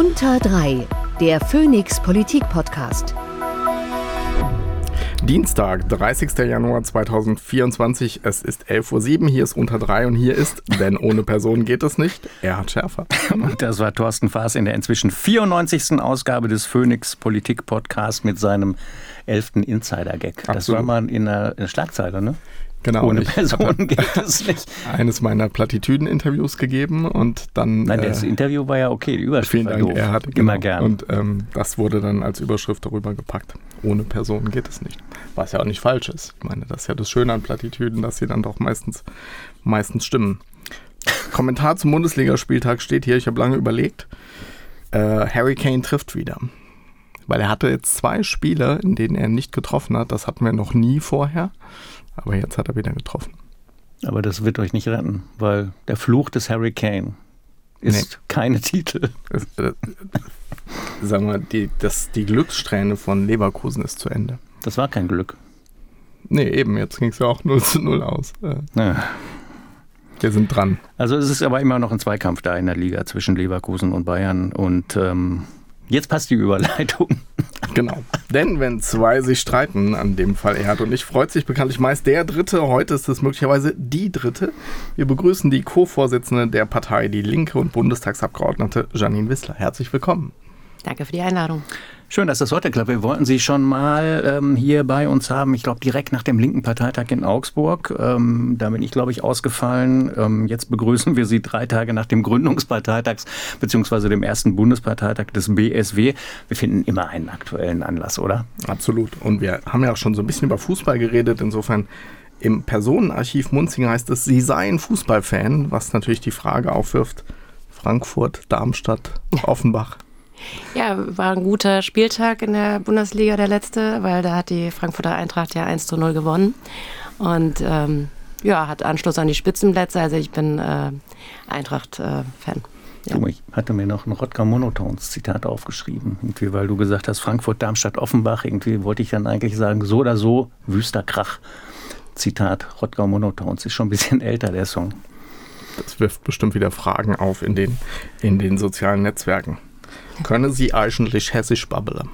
Unter 3, der Phoenix Politik Podcast. Dienstag, 30. Januar 2024. Es ist 11.07 Uhr. Hier ist unter 3 und hier ist, denn ohne Person geht es nicht, Erhard Schärfer. Das war Thorsten Faas in der inzwischen 94. Ausgabe des Phoenix Politik Podcasts mit seinem 11. Insider-Gag. Das war mal in der, in der Schlagzeile, ne? Genau. Ohne Person geht es nicht. Eines meiner Plattitüden-Interviews gegeben und dann. Nein, das äh, Interview war ja okay, die Überschrift Vielen war Dank, doof. Erhard. Immer genau. gern. Und ähm, das wurde dann als Überschrift darüber gepackt. Ohne Person geht es nicht. Was ja auch nicht falsch ist. Ich meine, das ist ja das Schöne an Plattitüden, dass sie dann doch meistens, meistens stimmen. Kommentar zum Bundesligaspieltag steht hier, ich habe lange überlegt. Äh, Harry Kane trifft wieder. Weil er hatte jetzt zwei Spiele, in denen er nicht getroffen hat. Das hatten wir noch nie vorher. Aber jetzt hat er wieder getroffen. Aber das wird euch nicht retten, weil der Fluch des Harry Kane ist Nee. keine Titel. Das, äh, sagen wir, die, das, die Glückssträhne von Leverkusen ist zu Ende. Das war kein Glück. Nee, eben, jetzt ging es ja auch 0 zu 0 aus. Äh, Ja. wir sind dran. Also es ist aber immer noch ein Zweikampf da in der Liga zwischen Leverkusen und Bayern. Und ähm, jetzt passt die Überleitung. Genau. Denn wenn zwei sich streiten, an dem Fall Erhard und ich, freut sich bekanntlich meist der Dritte. Heute ist es möglicherweise die Dritte. Wir begrüßen die Co-Vorsitzende der Partei Die Linke und Bundestagsabgeordnete Janine Wissler. Herzlich willkommen. Danke für die Einladung. Schön, dass das heute klappt. Wir wollten Sie schon mal ähm, hier bei uns haben, ich glaube direkt nach dem linken Parteitag in Augsburg. Ähm, da bin ich, glaube ich, ausgefallen. Ähm, jetzt begrüßen wir Sie drei Tage nach dem Gründungsparteitags beziehungsweise dem ersten Bundesparteitag des BSW. Wir finden immer einen aktuellen Anlass, oder? Absolut. Und wir haben ja auch schon so ein bisschen über Fußball geredet. Insofern im Personenarchiv Munzing heißt es, Sie seien Fußballfan, was natürlich die Frage aufwirft. Frankfurt, Darmstadt, Offenbach. Ja, war ein guter Spieltag in der Bundesliga, der letzte, weil da hat die Frankfurter Eintracht ja 1 zu 0 gewonnen. Und ähm, ja, hat Anschluss an die Spitzenplätze. Also ich bin äh, Eintracht-Fan. Ja. Du, ich hatte mir noch ein Rodger Monotones Zitat aufgeschrieben, irgendwie, weil du gesagt hast, Frankfurt, Darmstadt, Offenbach. Irgendwie wollte ich dann eigentlich sagen, so oder so, wüster Krach. Zitat Rodger Monotones. Ist schon ein bisschen älter, der Song. Das wirft bestimmt wieder Fragen auf in den, in den sozialen Netzwerken. Können Sie eigentlich hessisch babbeln?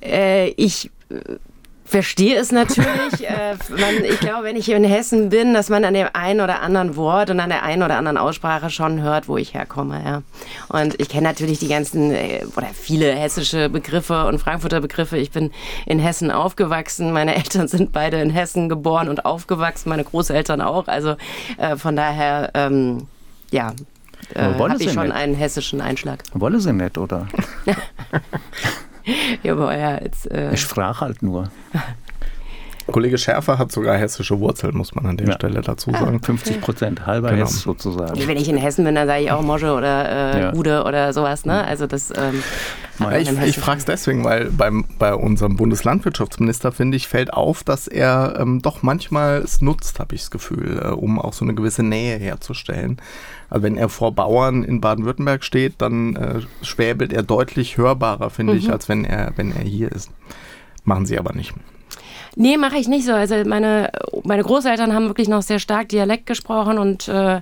Äh, ich äh, verstehe es natürlich. äh, man, ich glaube, wenn ich in Hessen bin, dass man an dem einen oder anderen Wort und an der einen oder anderen Aussprache schon hört, wo ich herkomme. Ja. Und ich kenne natürlich die ganzen äh, oder viele hessische Begriffe und Frankfurter Begriffe. Ich bin in Hessen aufgewachsen. Meine Eltern sind beide in Hessen geboren und aufgewachsen. Meine Großeltern auch. Also äh, von daher, ähm, ja. Äh, wollen habe ich Sie schon nicht? einen hessischen Einschlag. Wolle sie nicht, oder? Ja, aber ja, jetzt, äh, Ich frage halt nur. Kollege Schärfer hat sogar hessische Wurzeln, muss man an der Ja. Stelle dazu sagen. 50 Prozent, halber Genau. Hess sozusagen. Wenn ich in Hessen bin, dann sage ich auch Mosche oder äh, Ja. Gude oder sowas. Ne? Also das ähm, Ich, ich frage es deswegen, weil beim, bei unserem Bundeslandwirtschaftsminister, finde ich, fällt auf, dass er ähm, doch manchmal es nutzt, habe ich das Gefühl, äh, um auch so eine gewisse Nähe herzustellen. Also wenn er vor Bauern in Baden-Württemberg steht, dann äh, schwäbelt er deutlich hörbarer, finde ich, als wenn er, wenn er hier ist. Machen sie aber nicht. Nee, mache ich nicht so. Also meine, meine Großeltern haben wirklich noch sehr stark Dialekt gesprochen und äh,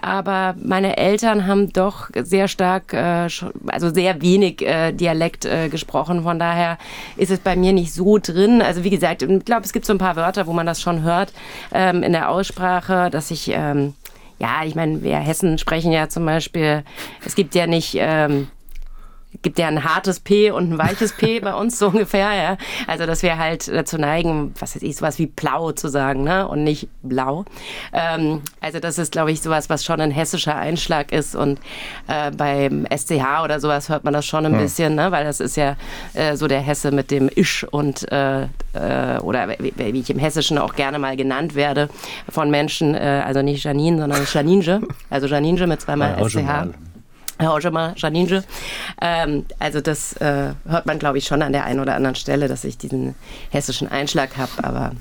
aber meine Eltern haben doch sehr stark, äh, also sehr wenig äh, Dialekt äh, gesprochen. Von daher ist es bei mir nicht so drin. Also wie gesagt, ich glaube, es gibt so ein paar Wörter, wo man das schon hört ähm, in der Aussprache, dass ich, ähm, ja, ich meine, wir Hessen sprechen ja zum Beispiel, es gibt ja nicht... Ähm, gibt ja ein hartes P und ein weiches P bei uns so ungefähr, ja. Also, dass wir halt dazu neigen, was weiß ich, sowas wie blau zu sagen, ne? Und nicht blau. Ähm, also, das ist, glaube ich, sowas, was schon ein hessischer Einschlag ist. Und äh, beim SCH oder sowas hört man das schon ein bisschen, ne? Weil das ist ja äh, so der Hesse mit dem Isch und äh, äh, oder wie, wie ich im Hessischen auch gerne mal genannt werde von Menschen, äh, also nicht Janine, sondern Janinge. Also Janinge mit zweimal Ja, SCH. Schon mal. Herr Ogemer, Janinge. Ähm, also das äh, hört man, glaube ich, schon an der einen oder anderen Stelle, dass ich diesen hessischen Einschlag habe. Aber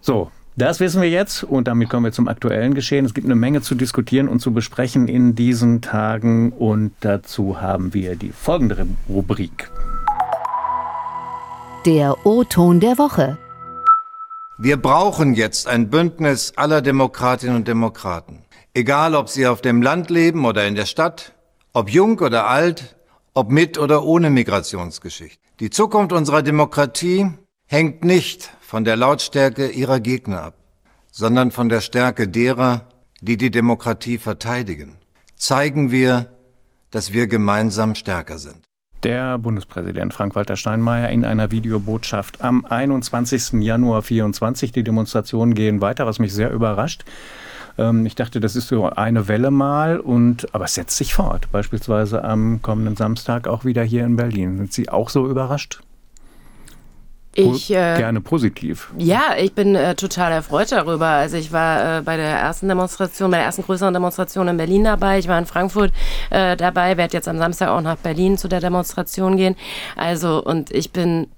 So, das wissen wir jetzt und damit kommen wir zum aktuellen Geschehen. Es gibt eine Menge zu diskutieren und zu besprechen in diesen Tagen und dazu haben wir die folgende Rubrik. Der O-Ton der Woche. Wir brauchen jetzt ein Bündnis aller Demokratinnen und Demokraten. Egal, ob sie auf dem Land leben oder in der Stadt, Ob jung oder alt, ob mit oder ohne Migrationsgeschichte. Die Zukunft unserer Demokratie hängt nicht von der Lautstärke ihrer Gegner ab, sondern von der Stärke derer, die die Demokratie verteidigen. Zeigen wir, dass wir gemeinsam stärker sind. Der Bundespräsident Frank-Walter Steinmeier in einer Videobotschaft am 21. Januar 24. Die Demonstrationen gehen weiter, was mich sehr überrascht. Ähm, ich dachte, das ist so eine Welle mal, und, aber es setzt sich fort. Beispielsweise am kommenden Samstag auch wieder hier in Berlin. Sind Sie auch so überrascht? Ich, äh, Gerne positiv. Ja, ich bin äh, total erfreut darüber. Also ich war äh, bei der ersten Demonstration, bei der ersten größeren Demonstration in Berlin dabei. Ich war in Frankfurt äh, dabei, werde jetzt am Samstag auch nach Berlin zu der Demonstration gehen. Also und ich bin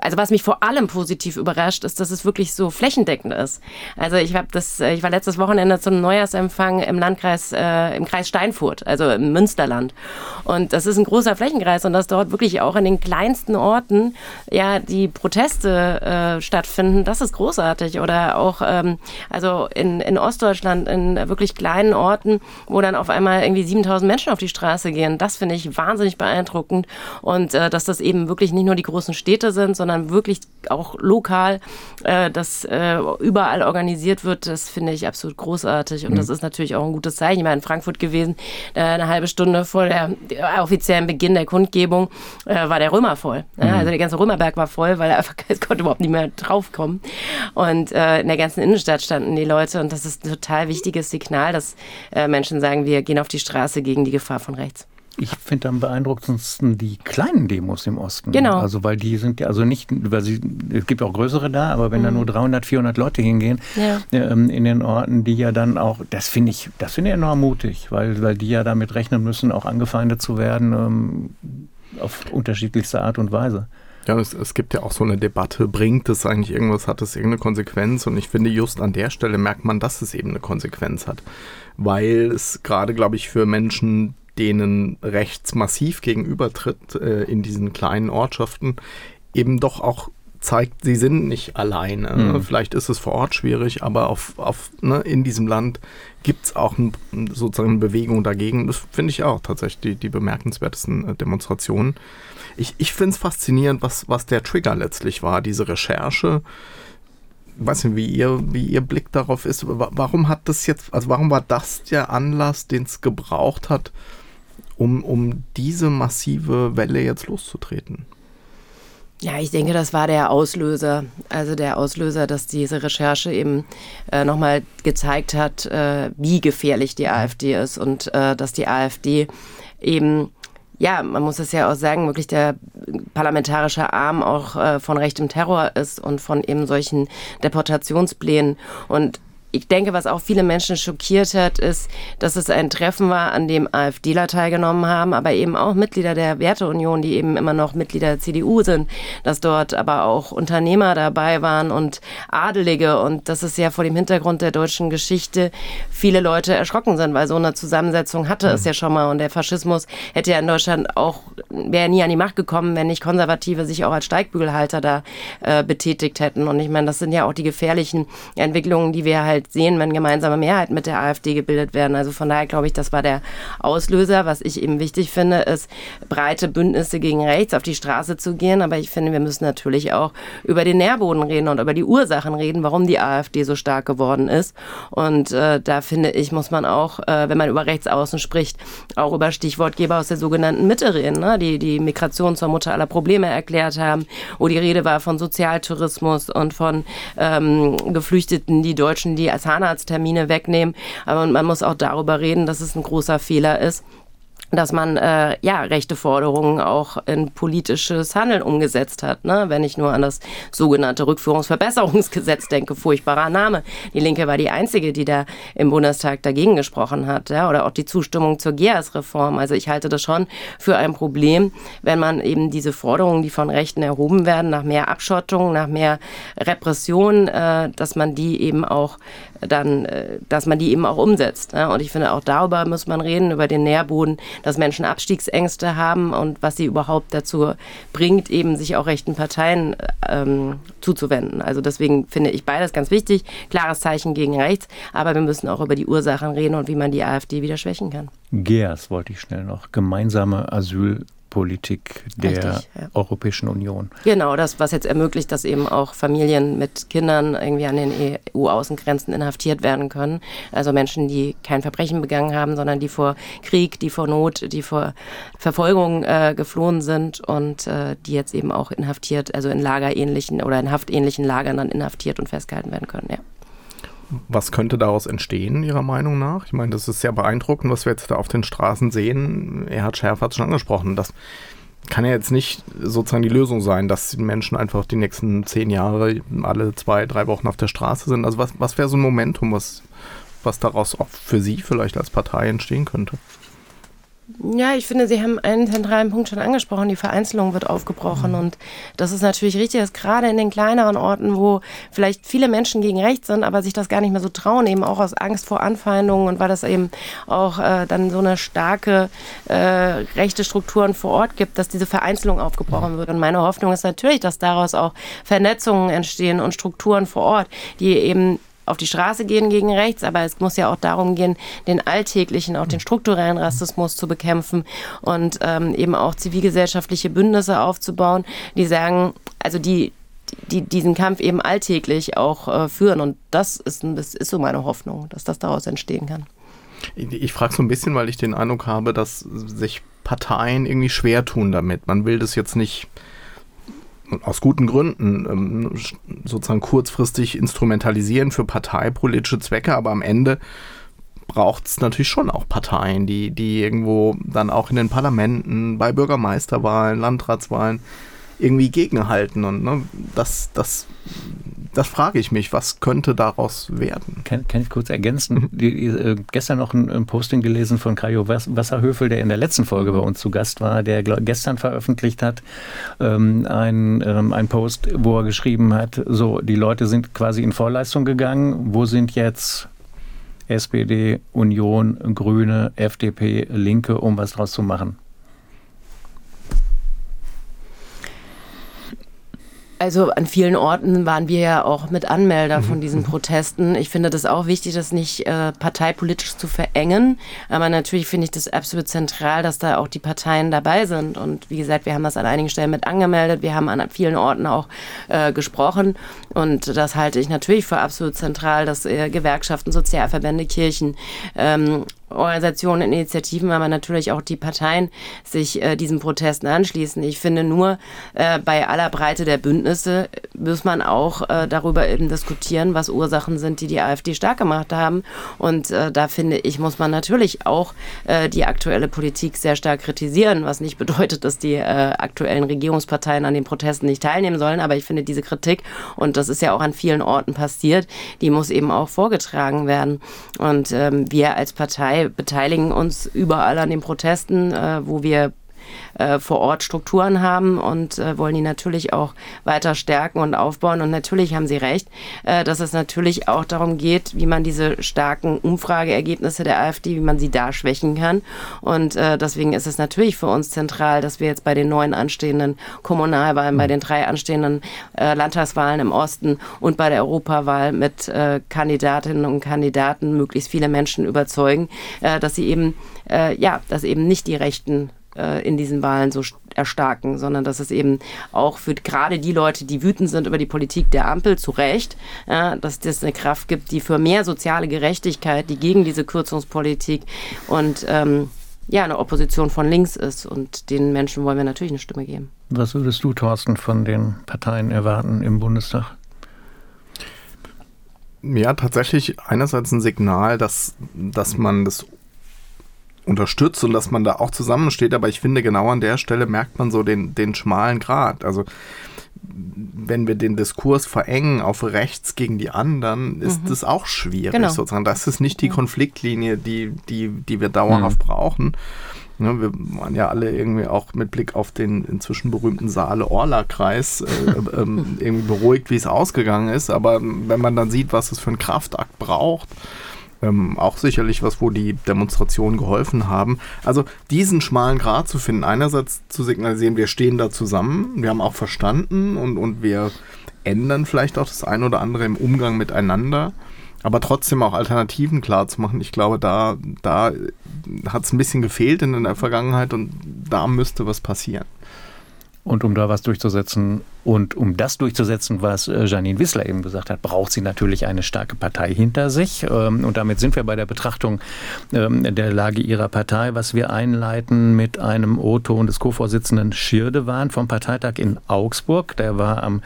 also was mich vor allem positiv überrascht, ist, dass es wirklich so flächendeckend ist. Also ich habe das, äh, ich war letztes Wochenende zum Neujahrsempfang im Landkreis, äh, im Kreis Steinfurt, also im Münsterland. Und das ist ein großer Flächenkreis und dass dort wirklich auch in den kleinsten Orten ja die Proteste äh, stattfinden, das ist großartig. Oder auch ähm, also in, in Ostdeutschland in wirklich kleinen Orten, wo dann auf einmal irgendwie 7000 Menschen auf die Straße gehen, das finde ich wahnsinnig beeindruckend und äh, dass das eben wirklich nicht nur die großen Städte sind, sondern wirklich auch lokal, äh, das äh, überall organisiert wird, das finde ich absolut großartig. Und mhm. das ist natürlich auch ein gutes Zeichen. Ich war in Frankfurt gewesen, äh, eine halbe Stunde vor der offiziellen Beginn der Kundgebung äh, war der Römer voll. Mhm. Ja, also der ganze Römerberg war voll, weil er einfach es konnte überhaupt nicht mehr draufkommen. Und äh, in der ganzen Innenstadt standen die Leute und das ist ein total wichtiges Signal, dass äh, Menschen sagen, wir gehen auf die Straße gegen die Gefahr von rechts. Ich finde am beeindruckendsten die kleinen Demos im Osten. Genau. Also, weil die sind ja, also nicht, weil sie, es gibt auch größere da, aber wenn mhm. da nur 300, 400 Leute hingehen, ja. ähm, in den Orten, die ja dann auch, das finde ich, das finde ich enorm mutig, weil, weil die ja damit rechnen müssen, auch angefeindet zu werden, ähm, auf unterschiedlichste Art und Weise. Ja, es, es, gibt ja auch so eine Debatte, bringt es eigentlich irgendwas, hat es irgendeine Konsequenz? Und ich finde, just an der Stelle merkt man, dass es eben eine Konsequenz hat. Weil es gerade, glaube ich, für Menschen, denen rechts massiv gegenübertritt äh, in diesen kleinen Ortschaften, eben doch auch zeigt, sie sind nicht alleine. Mhm. Vielleicht ist es vor Ort schwierig, aber auf, auf, ne, in diesem Land gibt es auch ein, sozusagen eine Bewegung dagegen. Das finde ich auch tatsächlich die, die bemerkenswertesten äh, Demonstrationen. Ich, ich finde es faszinierend, was, was der Trigger letztlich war, diese Recherche. Ich weiß nicht, wie ihr, wie ihr Blick darauf ist. Warum hat das jetzt, also warum war das der Anlass, den es gebraucht hat, um, um diese massive Welle jetzt loszutreten? Ja, ich denke, das war der Auslöser. Also der Auslöser, dass diese Recherche eben äh, nochmal gezeigt hat, äh, wie gefährlich die AfD ist und äh, dass die AfD eben ja, man muss es ja auch sagen, wirklich der parlamentarische Arm auch äh, von rechtem Terror ist und von eben solchen Deportationsplänen. Und ich denke, was auch viele Menschen schockiert hat, ist, dass es ein Treffen war, an dem AfDler teilgenommen haben, aber eben auch Mitglieder der Werteunion, die eben immer noch Mitglieder der CDU sind, dass dort aber auch Unternehmer dabei waren und Adelige. Und dass es ja vor dem Hintergrund der deutschen Geschichte. Viele Leute erschrocken sind, weil so eine Zusammensetzung hatte mhm. es ja schon mal. Und der Faschismus hätte ja in Deutschland auch, wäre nie an die Macht gekommen, wenn nicht Konservative sich auch als Steigbügelhalter da äh, betätigt hätten. Und ich meine, das sind ja auch die gefährlichen Entwicklungen, die wir halt halt sehen, wenn gemeinsame Mehrheiten mit der AfD gebildet werden. Also von daher glaube ich, das war der Auslöser. Was ich eben wichtig finde, ist, breite Bündnisse gegen rechts auf die Straße zu gehen. Aber ich finde, wir müssen natürlich auch über den Nährboden reden und über die Ursachen reden, warum die AfD so stark geworden ist. Und äh, da finde ich, muss man auch, äh, wenn man über Rechtsaußen spricht, auch über Stichwortgeber aus der sogenannten Mitte reden, ne? die die Migration zur Mutter aller Probleme erklärt haben, wo die Rede war von Sozialtourismus und von ähm, Geflüchteten, die Deutschen, die Zahnarzttermine wegnehmen. Aber man muss auch darüber reden, dass es ein großer Fehler ist, dass man äh, ja rechte Forderungen auch in politisches Handeln umgesetzt hat. Ne? Wenn ich nur an das sogenannte Rückführungsverbesserungsgesetz denke, furchtbarer Name. Die Linke war die einzige, die da im Bundestag dagegen gesprochen hat. Ja? Oder auch die Zustimmung zur GEAS-Reform. Also ich halte das schon für ein Problem, wenn man eben diese Forderungen, die von Rechten erhoben werden, nach mehr Abschottung, nach mehr Repression, äh, dass man die eben auch dann, äh, dass man die eben auch umsetzt. Ja? Und ich finde, auch darüber muss man reden, über den Nährboden dass Menschen Abstiegsängste haben und was sie überhaupt dazu bringt, eben sich auch rechten Parteien ähm, zuzuwenden. Also deswegen finde ich beides ganz wichtig. Klares Zeichen gegen rechts, aber wir müssen auch über die Ursachen reden und wie man die AfD wieder schwächen kann. GERS wollte ich schnell noch. Gemeinsame Asyl Politik der Richtig, ja. Europäischen Union. Genau, das, was jetzt ermöglicht, dass eben auch Familien mit Kindern irgendwie an den EU-Außengrenzen inhaftiert werden können. Also Menschen, die kein Verbrechen begangen haben, sondern die vor Krieg, die vor Not, die vor Verfolgung äh, geflohen sind und äh, die jetzt eben auch inhaftiert, also in lagerähnlichen oder in haftähnlichen Lagern dann inhaftiert und festgehalten werden können, ja. Was könnte daraus entstehen, Ihrer Meinung nach? Ich meine, das ist sehr beeindruckend, was wir jetzt da auf den Straßen sehen. Erhard Schärfer hat es schon angesprochen. Das kann ja jetzt nicht sozusagen die Lösung sein, dass Menschen einfach die nächsten zehn Jahre alle zwei, drei Wochen auf der Straße sind. Also was, was wäre so ein Momentum, was, was daraus auch für Sie vielleicht als Partei entstehen könnte? Ja, ich finde, Sie haben einen zentralen Punkt schon angesprochen. Die Vereinzelung wird aufgebrochen. Mhm. Und das ist natürlich richtig, dass gerade in den kleineren Orten, wo vielleicht viele Menschen gegen rechts sind, aber sich das gar nicht mehr so trauen, eben auch aus Angst vor Anfeindungen und weil das eben auch äh, dann so eine starke äh, rechte Strukturen vor Ort gibt, dass diese Vereinzelung aufgebrochen wird. Und meine Hoffnung ist natürlich, dass daraus auch Vernetzungen entstehen und Strukturen vor Ort, die eben auf die Straße gehen gegen rechts, aber es muss ja auch darum gehen, den alltäglichen, auch den strukturellen Rassismus zu bekämpfen und ähm, eben auch zivilgesellschaftliche Bündnisse aufzubauen, die sagen, also die, die diesen Kampf eben alltäglich auch äh, führen. Und das ist, das ist so meine Hoffnung, dass das daraus entstehen kann. Ich, ich frage so ein bisschen, weil ich den Eindruck habe, dass sich Parteien irgendwie schwer tun damit. Man will das jetzt nicht aus guten Gründen ähm, sozusagen kurzfristig instrumentalisieren für parteipolitische Zwecke, aber am Ende braucht es natürlich schon auch Parteien, die, die irgendwo dann auch in den Parlamenten, bei Bürgermeisterwahlen, Landratswahlen irgendwie gegenhalten. Und ne, das, das das frage ich mich, was könnte daraus werden? Kann, kann ich kurz ergänzen? Mhm. Die, äh, gestern noch ein, ein, Posting gelesen von Kajo Wasserhöfel, der in der letzten Folge bei uns zu Gast war, der glaub, gestern veröffentlicht hat, ähm, ein, ähm, ein Post, wo er geschrieben hat, so, die Leute sind quasi in Vorleistung gegangen, wo sind jetzt SPD, Union, Grüne, FDP, Linke, um was draus zu machen? Also an vielen Orten waren wir ja auch mit Anmelder mhm. von diesen mhm. Protesten. Ich finde das auch wichtig, das nicht äh, parteipolitisch zu verengen. Aber natürlich finde ich das absolut zentral, dass da auch die Parteien dabei sind. Und wie gesagt, wir haben das an einigen Stellen mit angemeldet. Wir haben an vielen Orten auch äh, gesprochen. Und das halte ich natürlich für absolut zentral, dass äh, Gewerkschaften, Sozialverbände, Kirchen ähm, Organisationen, Initiativen, aber natürlich auch die Parteien sich äh, diesen Protesten anschließen. Ich finde nur, äh, bei aller Breite der Bündnisse muss man auch äh, darüber eben diskutieren, was Ursachen sind, die die AfD stark gemacht haben. Und äh, da finde ich, muss man natürlich auch äh, die aktuelle Politik sehr stark kritisieren, was nicht bedeutet, dass die äh, aktuellen Regierungsparteien an den Protesten nicht teilnehmen sollen. Aber ich finde diese Kritik, und das ist ja auch an vielen Orten passiert, die muss eben auch vorgetragen werden. Und ähm, wir als Partei beteiligen uns überall an den Protesten, äh, wo wir äh, vor Ort Strukturen haben und äh, wollen die natürlich auch weiter stärken und aufbauen. Und natürlich haben Sie recht, äh, dass es natürlich auch darum geht, wie man diese starken Umfrageergebnisse der AfD, wie man sie da schwächen kann. Und äh, deswegen ist es natürlich für uns zentral, dass wir jetzt bei den neuen anstehenden Kommunalwahlen, bei den drei anstehenden äh, Landtagswahlen im Osten und bei der Europawahl mit äh, Kandidatinnen und Kandidaten möglichst viele Menschen überzeugen, dass sie eben ja, dass eben nicht die Rechten äh, in diesen Wahlen so erstarken, sondern dass es eben auch für gerade die Leute, die wütend sind über die Politik der Ampel, zu Recht, ja, dass das eine Kraft gibt, die für mehr soziale Gerechtigkeit, die gegen diese Kürzungspolitik und ähm, ja, eine Opposition von links ist. Und den Menschen wollen wir natürlich eine Stimme geben. Was würdest du, Thorsten, von den Parteien erwarten im Bundestag? Ja, tatsächlich einerseits ein Signal, dass, dass man das unterstützt und dass man da auch zusammensteht, aber ich finde, genau an der Stelle merkt man so den, den schmalen Grat. Also wenn wir den Diskurs verengen auf rechts gegen die anderen, ist mhm. das auch schwierig genau. sozusagen. Das ist nicht die Konfliktlinie, die, die, die wir dauerhaft mhm. brauchen. Ja, wir waren ja alle irgendwie auch mit Blick auf den inzwischen berühmten Saale-Orla-Kreis äh, ähm, irgendwie beruhigt, wie es ausgegangen ist. Aber wenn man dann sieht, was es für einen Kraftakt braucht, ähm, auch sicherlich was, wo die Demonstrationen geholfen haben. Also diesen schmalen Grat zu finden, einerseits zu signalisieren, wir stehen da zusammen, wir haben auch verstanden und, und wir ändern vielleicht auch das eine oder andere im Umgang miteinander, aber trotzdem auch Alternativen klar zu machen. Ich glaube, da, da hat es ein bisschen gefehlt in der Vergangenheit und da müsste was passieren. Und um da was durchzusetzen, und um das durchzusetzen, was äh, Janine Wissler eben gesagt hat, braucht sie natürlich eine starke Partei hinter sich. Ähm, und damit sind wir bei der Betrachtung ähm, der Lage ihrer Partei, was wir einleiten mit einem O-Ton des Co-Vorsitzenden Schirdewan vom Parteitag in Augsburg. Der war am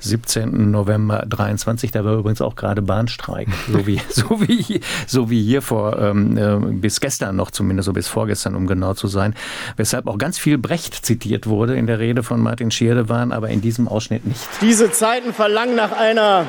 17. November 23. Da war übrigens auch gerade Bahnstreik, so wie, so wie, so wie hier vor, ähm, äh, bis gestern noch zumindest, so bis vorgestern, um genau zu sein. Weshalb auch ganz viel Brecht zitiert wurde in der Rede von Martin Schirdewan, aber in diesem diesem Ausschnitt nicht. Diese Zeiten verlangen nach einer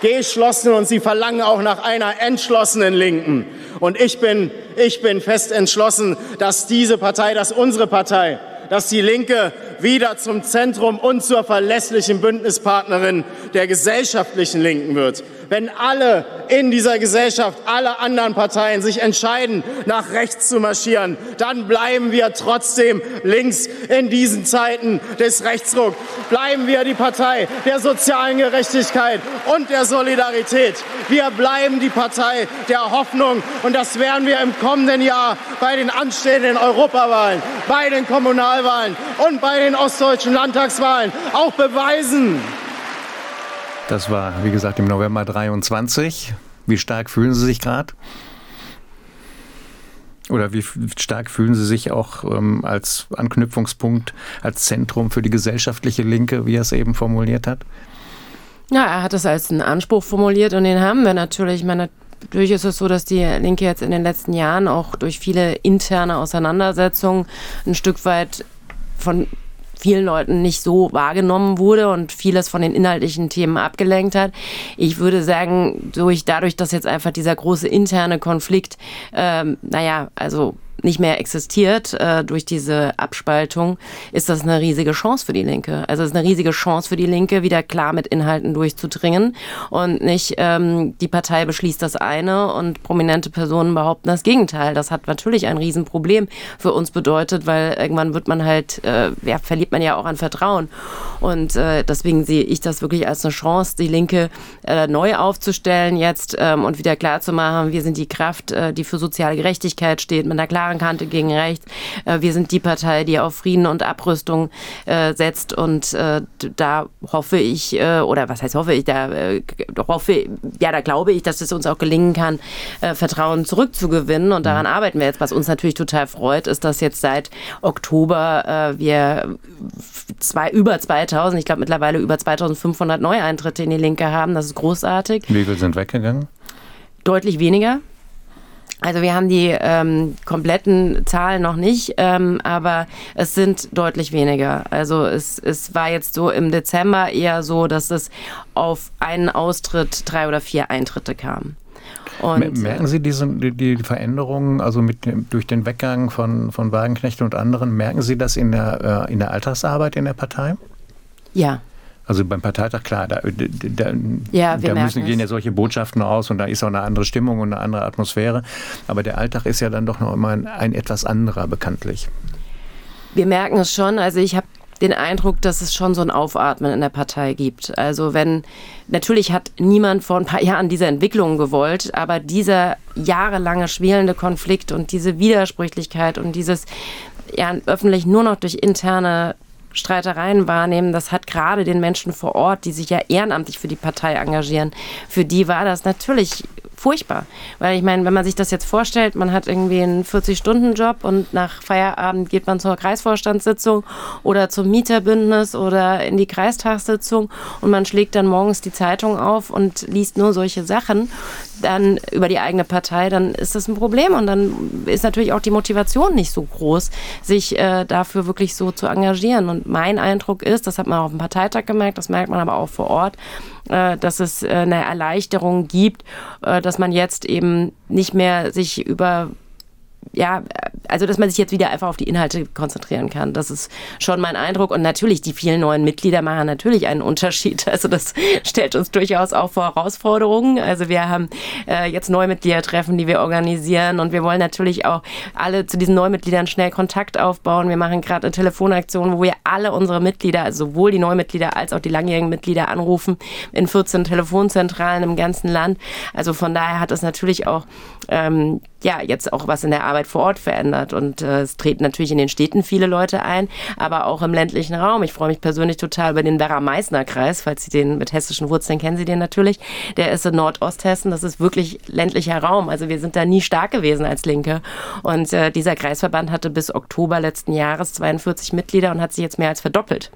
geschlossenen und sie verlangen auch nach einer entschlossenen Linken. Und ich bin, ich bin fest entschlossen, dass diese Partei, dass unsere Partei, dass die Linke wieder zum Zentrum und zur verlässlichen Bündnispartnerin der gesellschaftlichen Linken wird wenn alle in dieser Gesellschaft, alle anderen Parteien sich entscheiden, nach rechts zu marschieren, dann bleiben wir trotzdem links in diesen Zeiten des Rechtsrucks. Bleiben wir die Partei der sozialen Gerechtigkeit und der Solidarität. Wir bleiben die Partei der Hoffnung und das werden wir im kommenden Jahr bei den anstehenden Europawahlen, bei den Kommunalwahlen und bei den ostdeutschen Landtagswahlen auch beweisen. Das war, wie gesagt, im November 23. Wie stark fühlen Sie sich gerade? Oder wie stark fühlen Sie sich auch ähm, als Anknüpfungspunkt, als Zentrum für die gesellschaftliche Linke, wie er es eben formuliert hat? Ja, er hat es als einen Anspruch formuliert und den haben wir natürlich. Ich meine, natürlich ist es so, dass die Linke jetzt in den letzten Jahren auch durch viele interne Auseinandersetzungen ein Stück weit von vielen Leuten nicht so wahrgenommen wurde und vieles von den inhaltlichen Themen abgelenkt hat. Ich würde sagen, durch, dadurch, dass jetzt einfach dieser große interne Konflikt, ähm, naja, also nicht mehr existiert äh, durch diese Abspaltung, ist das eine riesige Chance für die Linke. Also es ist eine riesige Chance für die Linke, wieder klar mit Inhalten durchzudringen und nicht ähm, die Partei beschließt das eine und prominente Personen behaupten das Gegenteil. Das hat natürlich ein Riesenproblem für uns bedeutet, weil irgendwann wird man halt, äh, ja, verliert man ja auch an Vertrauen. Und äh, deswegen sehe ich das wirklich als eine Chance, die Linke äh, neu aufzustellen jetzt ähm, und wieder klar zu machen, wir sind die Kraft, äh, die für soziale Gerechtigkeit steht, mit einer klaren Kante gegen rechts. Äh, wir sind die Partei, die auf Frieden und Abrüstung äh, setzt und äh, da hoffe ich, oder was heißt hoffe ich, da hoffe, ja, da glaube ich, dass es uns auch gelingen kann, Vertrauen zurückzugewinnen und daran mhm. arbeiten wir jetzt. Was uns natürlich total freut, ist, dass jetzt seit Oktober wir zwei, über 2000, ich glaube mittlerweile über 2500 Neueintritte in die Linke haben. Das ist großartig. Wie viele sind weggegangen? Deutlich weniger. Also wir haben die ähm, kompletten Zahlen noch nicht, ähm, aber es sind deutlich weniger. Also es, es war jetzt so im Dezember eher so, dass es auf einen Austritt drei oder vier Eintritte kam. Und, merken Sie diese, die, die Veränderungen, also mit, durch den Weggang von, von Wagenknecht und anderen, merken Sie das in der, äh, in der Alltagsarbeit in der Partei? Ja, also beim Parteitag, klar, da, da, ja, da müssen, gehen ja solche Botschaften aus und da ist auch eine andere Stimmung und eine andere Atmosphäre. Aber der Alltag ist ja dann doch noch immer ein, ein etwas anderer, bekanntlich. Wir merken es schon. Also ich habe den Eindruck, dass es schon so ein Aufatmen in der Partei gibt. Also wenn, natürlich hat niemand vor ein paar Jahren diese Entwicklung gewollt, aber dieser jahrelange schwelende Konflikt und diese Widersprüchlichkeit und dieses ja, öffentlich nur noch durch interne Streitereien wahrnehmen, das hat gerade den Menschen vor Ort, die sich ja ehrenamtlich für die Partei engagieren, für die war das natürlich furchtbar. Weil ich meine, wenn man sich das jetzt vorstellt, man hat irgendwie einen 40-Stunden-Job und nach Feierabend geht man zur Kreisvorstandssitzung oder zum Mieterbündnis oder in die Kreistagssitzung und man schlägt dann morgens die Zeitung auf und liest nur solche Sachen, dann über die eigene Partei, dann ist das ein Problem und dann ist natürlich auch die Motivation nicht so groß, sich äh, dafür wirklich so zu engagieren. Und mein Eindruck ist, das hat man auf dem Parteitag gemerkt, das merkt man aber auch vor Ort, äh, dass es äh, eine Erleichterung gibt, äh, dass man jetzt eben nicht mehr sich über ja, also dass man sich jetzt wieder einfach auf die Inhalte konzentrieren kann. Das ist schon mein Eindruck. Und natürlich, die vielen neuen Mitglieder machen natürlich einen Unterschied. Also das stellt uns durchaus auch vor Herausforderungen. Also wir haben äh, jetzt Neumitgliedertreffen, die wir organisieren und wir wollen natürlich auch alle zu diesen Neumitgliedern schnell Kontakt aufbauen. Wir machen gerade eine Telefonaktion, wo wir alle unsere Mitglieder, also sowohl die Neumitglieder als auch die langjährigen Mitglieder anrufen in 14 Telefonzentralen im ganzen Land. Also von daher hat es natürlich auch ähm, ja, jetzt auch was in der Arbeit vor Ort verändert. Und äh, es treten natürlich in den Städten viele Leute ein, aber auch im ländlichen Raum. Ich freue mich persönlich total über den Werra-Meißner-Kreis, falls Sie den mit hessischen Wurzeln kennen Sie den natürlich. Der ist in Nordosthessen, das ist wirklich ländlicher Raum. Also wir sind da nie stark gewesen als Linke. Und äh, dieser Kreisverband hatte bis Oktober letzten Jahres 42 Mitglieder und hat sich jetzt mehr als verdoppelt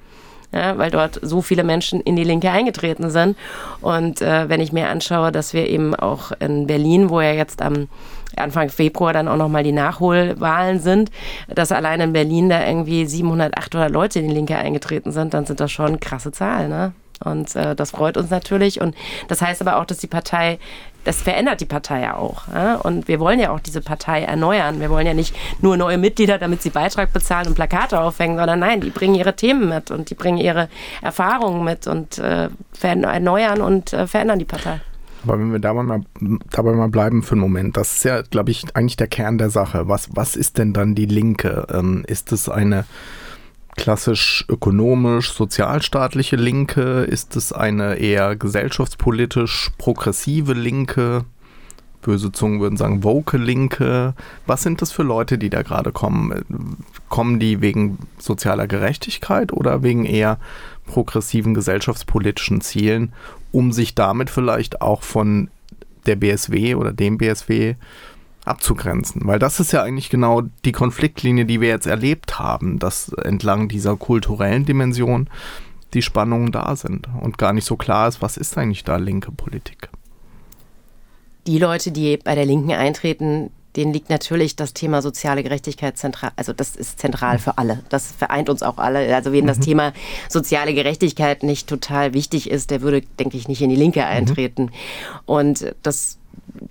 ja, weil dort so viele Menschen in die Linke eingetreten sind. Und äh, wenn ich mir anschaue, dass wir eben auch in Berlin, wo ja jetzt am Anfang Februar dann auch nochmal die Nachholwahlen sind, dass allein in Berlin da irgendwie 700, 800 Leute in die Linke eingetreten sind, dann sind das schon krasse Zahlen. Ne? Und äh, das freut uns natürlich. Und das heißt aber auch, dass die Partei das verändert die Partei ja auch. Ja? Und wir wollen ja auch diese Partei erneuern. Wir wollen ja nicht nur neue Mitglieder, damit sie Beitrag bezahlen und Plakate aufhängen, sondern nein, die bringen ihre Themen mit und die bringen ihre Erfahrungen mit und äh, erneuern und äh, verändern die Partei. Aber wenn wir dabei mal, dabei mal bleiben für einen Moment, das ist ja, glaube ich, eigentlich der Kern der Sache. Was, was ist denn dann die Linke? Ähm, ist es eine klassisch ökonomisch, sozialstaatliche Linke? Ist es eine eher gesellschaftspolitisch progressive Linke? Böse Zungen würden sagen, woke Linke. Was sind das für Leute, die da gerade kommen? Kommen die wegen sozialer Gerechtigkeit oder wegen eher progressiven gesellschaftspolitischen Zielen, um sich damit vielleicht auch von der BSW oder dem BSW abzugrenzen. Weil das ist ja eigentlich genau die Konfliktlinie, die wir jetzt erlebt haben, dass entlang dieser kulturellen Dimension die Spannungen da sind und gar nicht so klar ist, was ist eigentlich da linke Politik. Die Leute, die bei der Linken eintreten, denen liegt natürlich das Thema soziale Gerechtigkeit zentral. Also das ist zentral für alle. Das vereint uns auch alle. Also wen mhm. das Thema soziale Gerechtigkeit nicht total wichtig ist, der würde, denke ich, nicht in die Linke mhm. eintreten. Mhm. Und das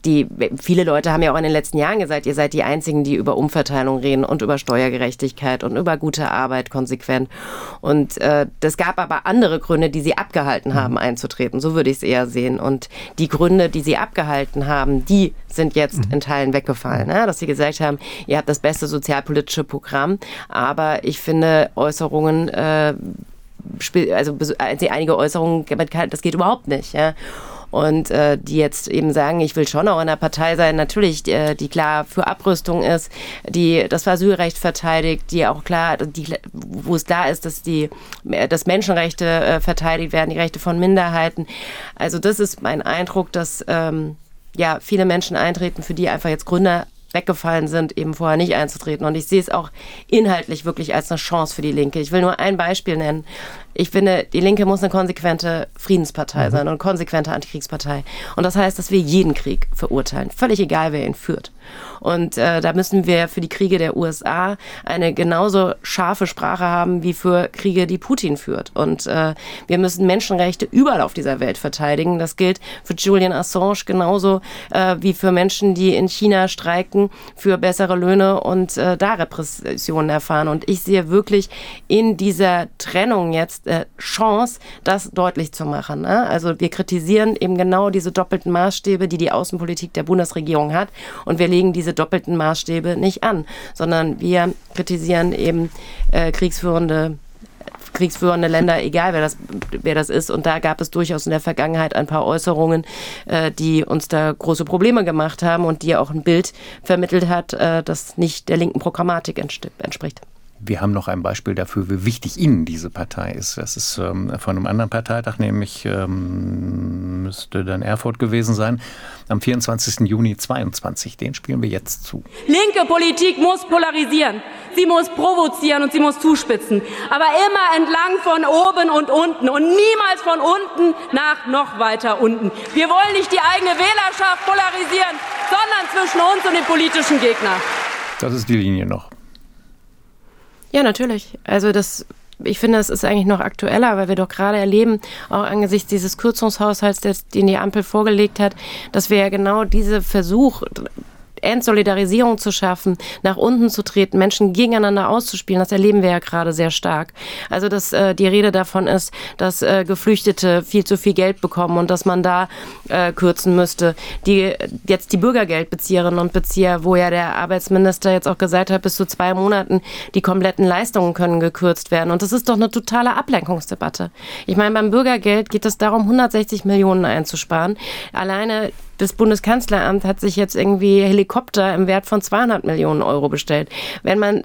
die, viele Leute haben ja auch in den letzten Jahren gesagt, ihr seid die Einzigen, die über Umverteilung reden und über Steuergerechtigkeit und über gute Arbeit konsequent. Und äh, das gab aber andere Gründe, die sie abgehalten mhm. haben, einzutreten. So würde ich es eher sehen. Und die Gründe, die sie abgehalten haben, die sind jetzt mhm. in Teilen weggefallen. Ja? Dass sie gesagt haben, ihr habt das beste sozialpolitische Programm, aber ich finde Äußerungen, äh, also einige Äußerungen, das geht überhaupt nicht. Ja? Und äh, die jetzt eben sagen, ich will schon auch in der Partei sein, natürlich, äh, die klar für Abrüstung ist, die das Asylrecht verteidigt, die auch klar, die, wo es klar ist, dass die dass Menschenrechte äh, verteidigt werden, die Rechte von Minderheiten. Also das ist mein Eindruck, dass ähm, ja viele Menschen eintreten, für die einfach jetzt Gründer weggefallen sind, eben vorher nicht einzutreten. Und ich sehe es auch inhaltlich wirklich als eine Chance für die Linke. Ich will nur ein Beispiel nennen. Ich finde, die Linke muss eine konsequente Friedenspartei mhm. sein und eine konsequente Antikriegspartei. Und das heißt, dass wir jeden Krieg verurteilen, völlig egal, wer ihn führt. Und äh, da müssen wir für die Kriege der USA eine genauso scharfe Sprache haben wie für Kriege, die Putin führt. Und äh, wir müssen Menschenrechte überall auf dieser Welt verteidigen. Das gilt für Julian Assange genauso äh, wie für Menschen, die in China streiken für bessere Löhne und äh, da Repressionen erfahren. Und ich sehe wirklich in dieser Trennung jetzt äh, Chance, das deutlich zu machen. Ne? Also wir kritisieren eben genau diese doppelten Maßstäbe, die die Außenpolitik der Bundesregierung hat. Und wir legen diese doppelten Maßstäbe nicht an, sondern wir kritisieren eben äh, kriegsführende kriegsführende Länder, egal wer das, wer das ist. Und da gab es durchaus in der Vergangenheit ein paar Äußerungen, äh, die uns da große Probleme gemacht haben und die auch ein Bild vermittelt hat, äh, das nicht der linken Programmatik entspricht. Wir haben noch ein Beispiel dafür, wie wichtig Ihnen diese Partei ist. Das ist ähm, von einem anderen Parteitag, nämlich ähm, müsste dann Erfurt gewesen sein, am 24. Juni 22. Den spielen wir jetzt zu. Linke Politik muss polarisieren. Sie muss provozieren und sie muss zuspitzen. Aber immer entlang von oben und unten und niemals von unten nach noch weiter unten. Wir wollen nicht die eigene Wählerschaft polarisieren, sondern zwischen uns und dem politischen Gegner. Das ist die Linie noch. Ja, natürlich. Also das ich finde, es ist eigentlich noch aktueller, weil wir doch gerade erleben, auch angesichts dieses Kürzungshaushalts, den die Ampel vorgelegt hat, dass wir ja genau diese Versuch Entsolidarisierung zu schaffen, nach unten zu treten, Menschen gegeneinander auszuspielen, das erleben wir ja gerade sehr stark. Also dass äh, die Rede davon ist, dass äh, Geflüchtete viel zu viel Geld bekommen und dass man da äh, kürzen müsste. Die jetzt die Bürgergeldbezieherinnen und Bezieher, wo ja der Arbeitsminister jetzt auch gesagt hat, bis zu zwei Monaten die kompletten Leistungen können gekürzt werden. Und das ist doch eine totale Ablenkungsdebatte. Ich meine, beim Bürgergeld geht es darum, 160 Millionen einzusparen. Alleine das Bundeskanzleramt hat sich jetzt irgendwie Helikopter im Wert von 200 Millionen Euro bestellt. Wenn man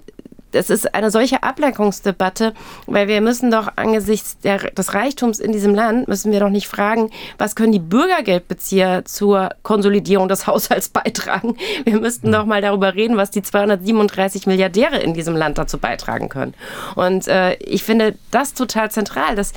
das ist eine solche Ablenkungsdebatte, weil wir müssen doch angesichts der, des Reichtums in diesem Land, müssen wir doch nicht fragen, was können die Bürgergeldbezieher zur Konsolidierung des Haushalts beitragen. Wir müssten doch mal darüber reden, was die 237 Milliardäre in diesem Land dazu beitragen können. Und äh, ich finde das total zentral. Dass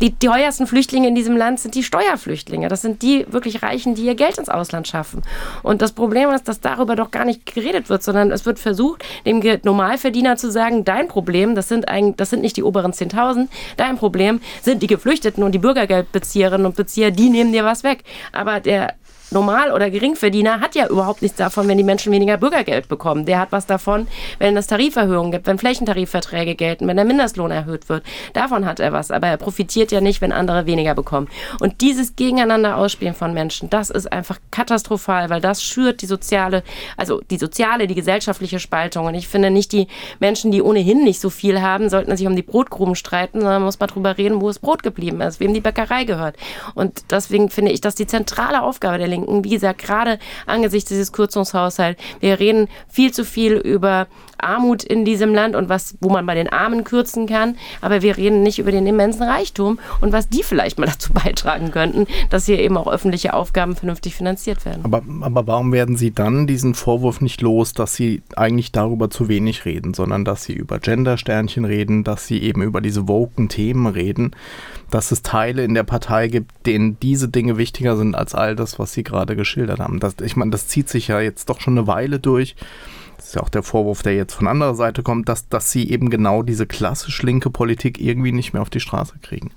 die, die teuersten Flüchtlinge in diesem Land sind die Steuerflüchtlinge. Das sind die wirklich Reichen, die ihr Geld ins Ausland schaffen. Und das Problem ist, dass darüber doch gar nicht geredet wird, sondern es wird versucht, dem Normalverdiener China zu sagen, dein Problem, das sind, ein, das sind nicht die oberen 10.000, dein Problem sind die Geflüchteten und die Bürgergeldbezieherinnen und Bezieher, die nehmen dir was weg. Aber der Normal- oder Geringverdiener hat ja überhaupt nichts davon, wenn die Menschen weniger Bürgergeld bekommen. Der hat was davon, wenn es Tariferhöhungen gibt, wenn Flächentarifverträge gelten, wenn der Mindestlohn erhöht wird. Davon hat er was. Aber er profitiert ja nicht, wenn andere weniger bekommen. Und dieses Gegeneinander ausspielen von Menschen, das ist einfach katastrophal, weil das schürt die soziale, also die soziale, die gesellschaftliche Spaltung. Und ich finde nicht die Menschen, die ohnehin nicht so viel haben, sollten sich um die Brotkrumen streiten, sondern muss man darüber reden, wo es Brot geblieben ist, wem die Bäckerei gehört. Und deswegen finde ich, dass die zentrale Aufgabe der Linken. Wie gesagt, gerade angesichts dieses Kürzungshaushalts, wir reden viel zu viel über Armut in diesem Land und was, wo man bei den Armen kürzen kann. Aber wir reden nicht über den immensen Reichtum und was die vielleicht mal dazu beitragen könnten, dass hier eben auch öffentliche Aufgaben vernünftig finanziert werden. Aber, aber warum werden Sie dann diesen Vorwurf nicht los, dass Sie eigentlich darüber zu wenig reden, sondern dass Sie über Gendersternchen reden, dass Sie eben über diese woken Themen reden, dass es Teile in der Partei gibt, denen diese Dinge wichtiger sind als all das, was Sie gerade geschildert haben. Das, ich meine, das zieht sich ja jetzt doch schon eine Weile durch ist ja auch der Vorwurf, der jetzt von anderer Seite kommt, dass, dass sie eben genau diese klassisch linke Politik irgendwie nicht mehr auf die Straße kriegen.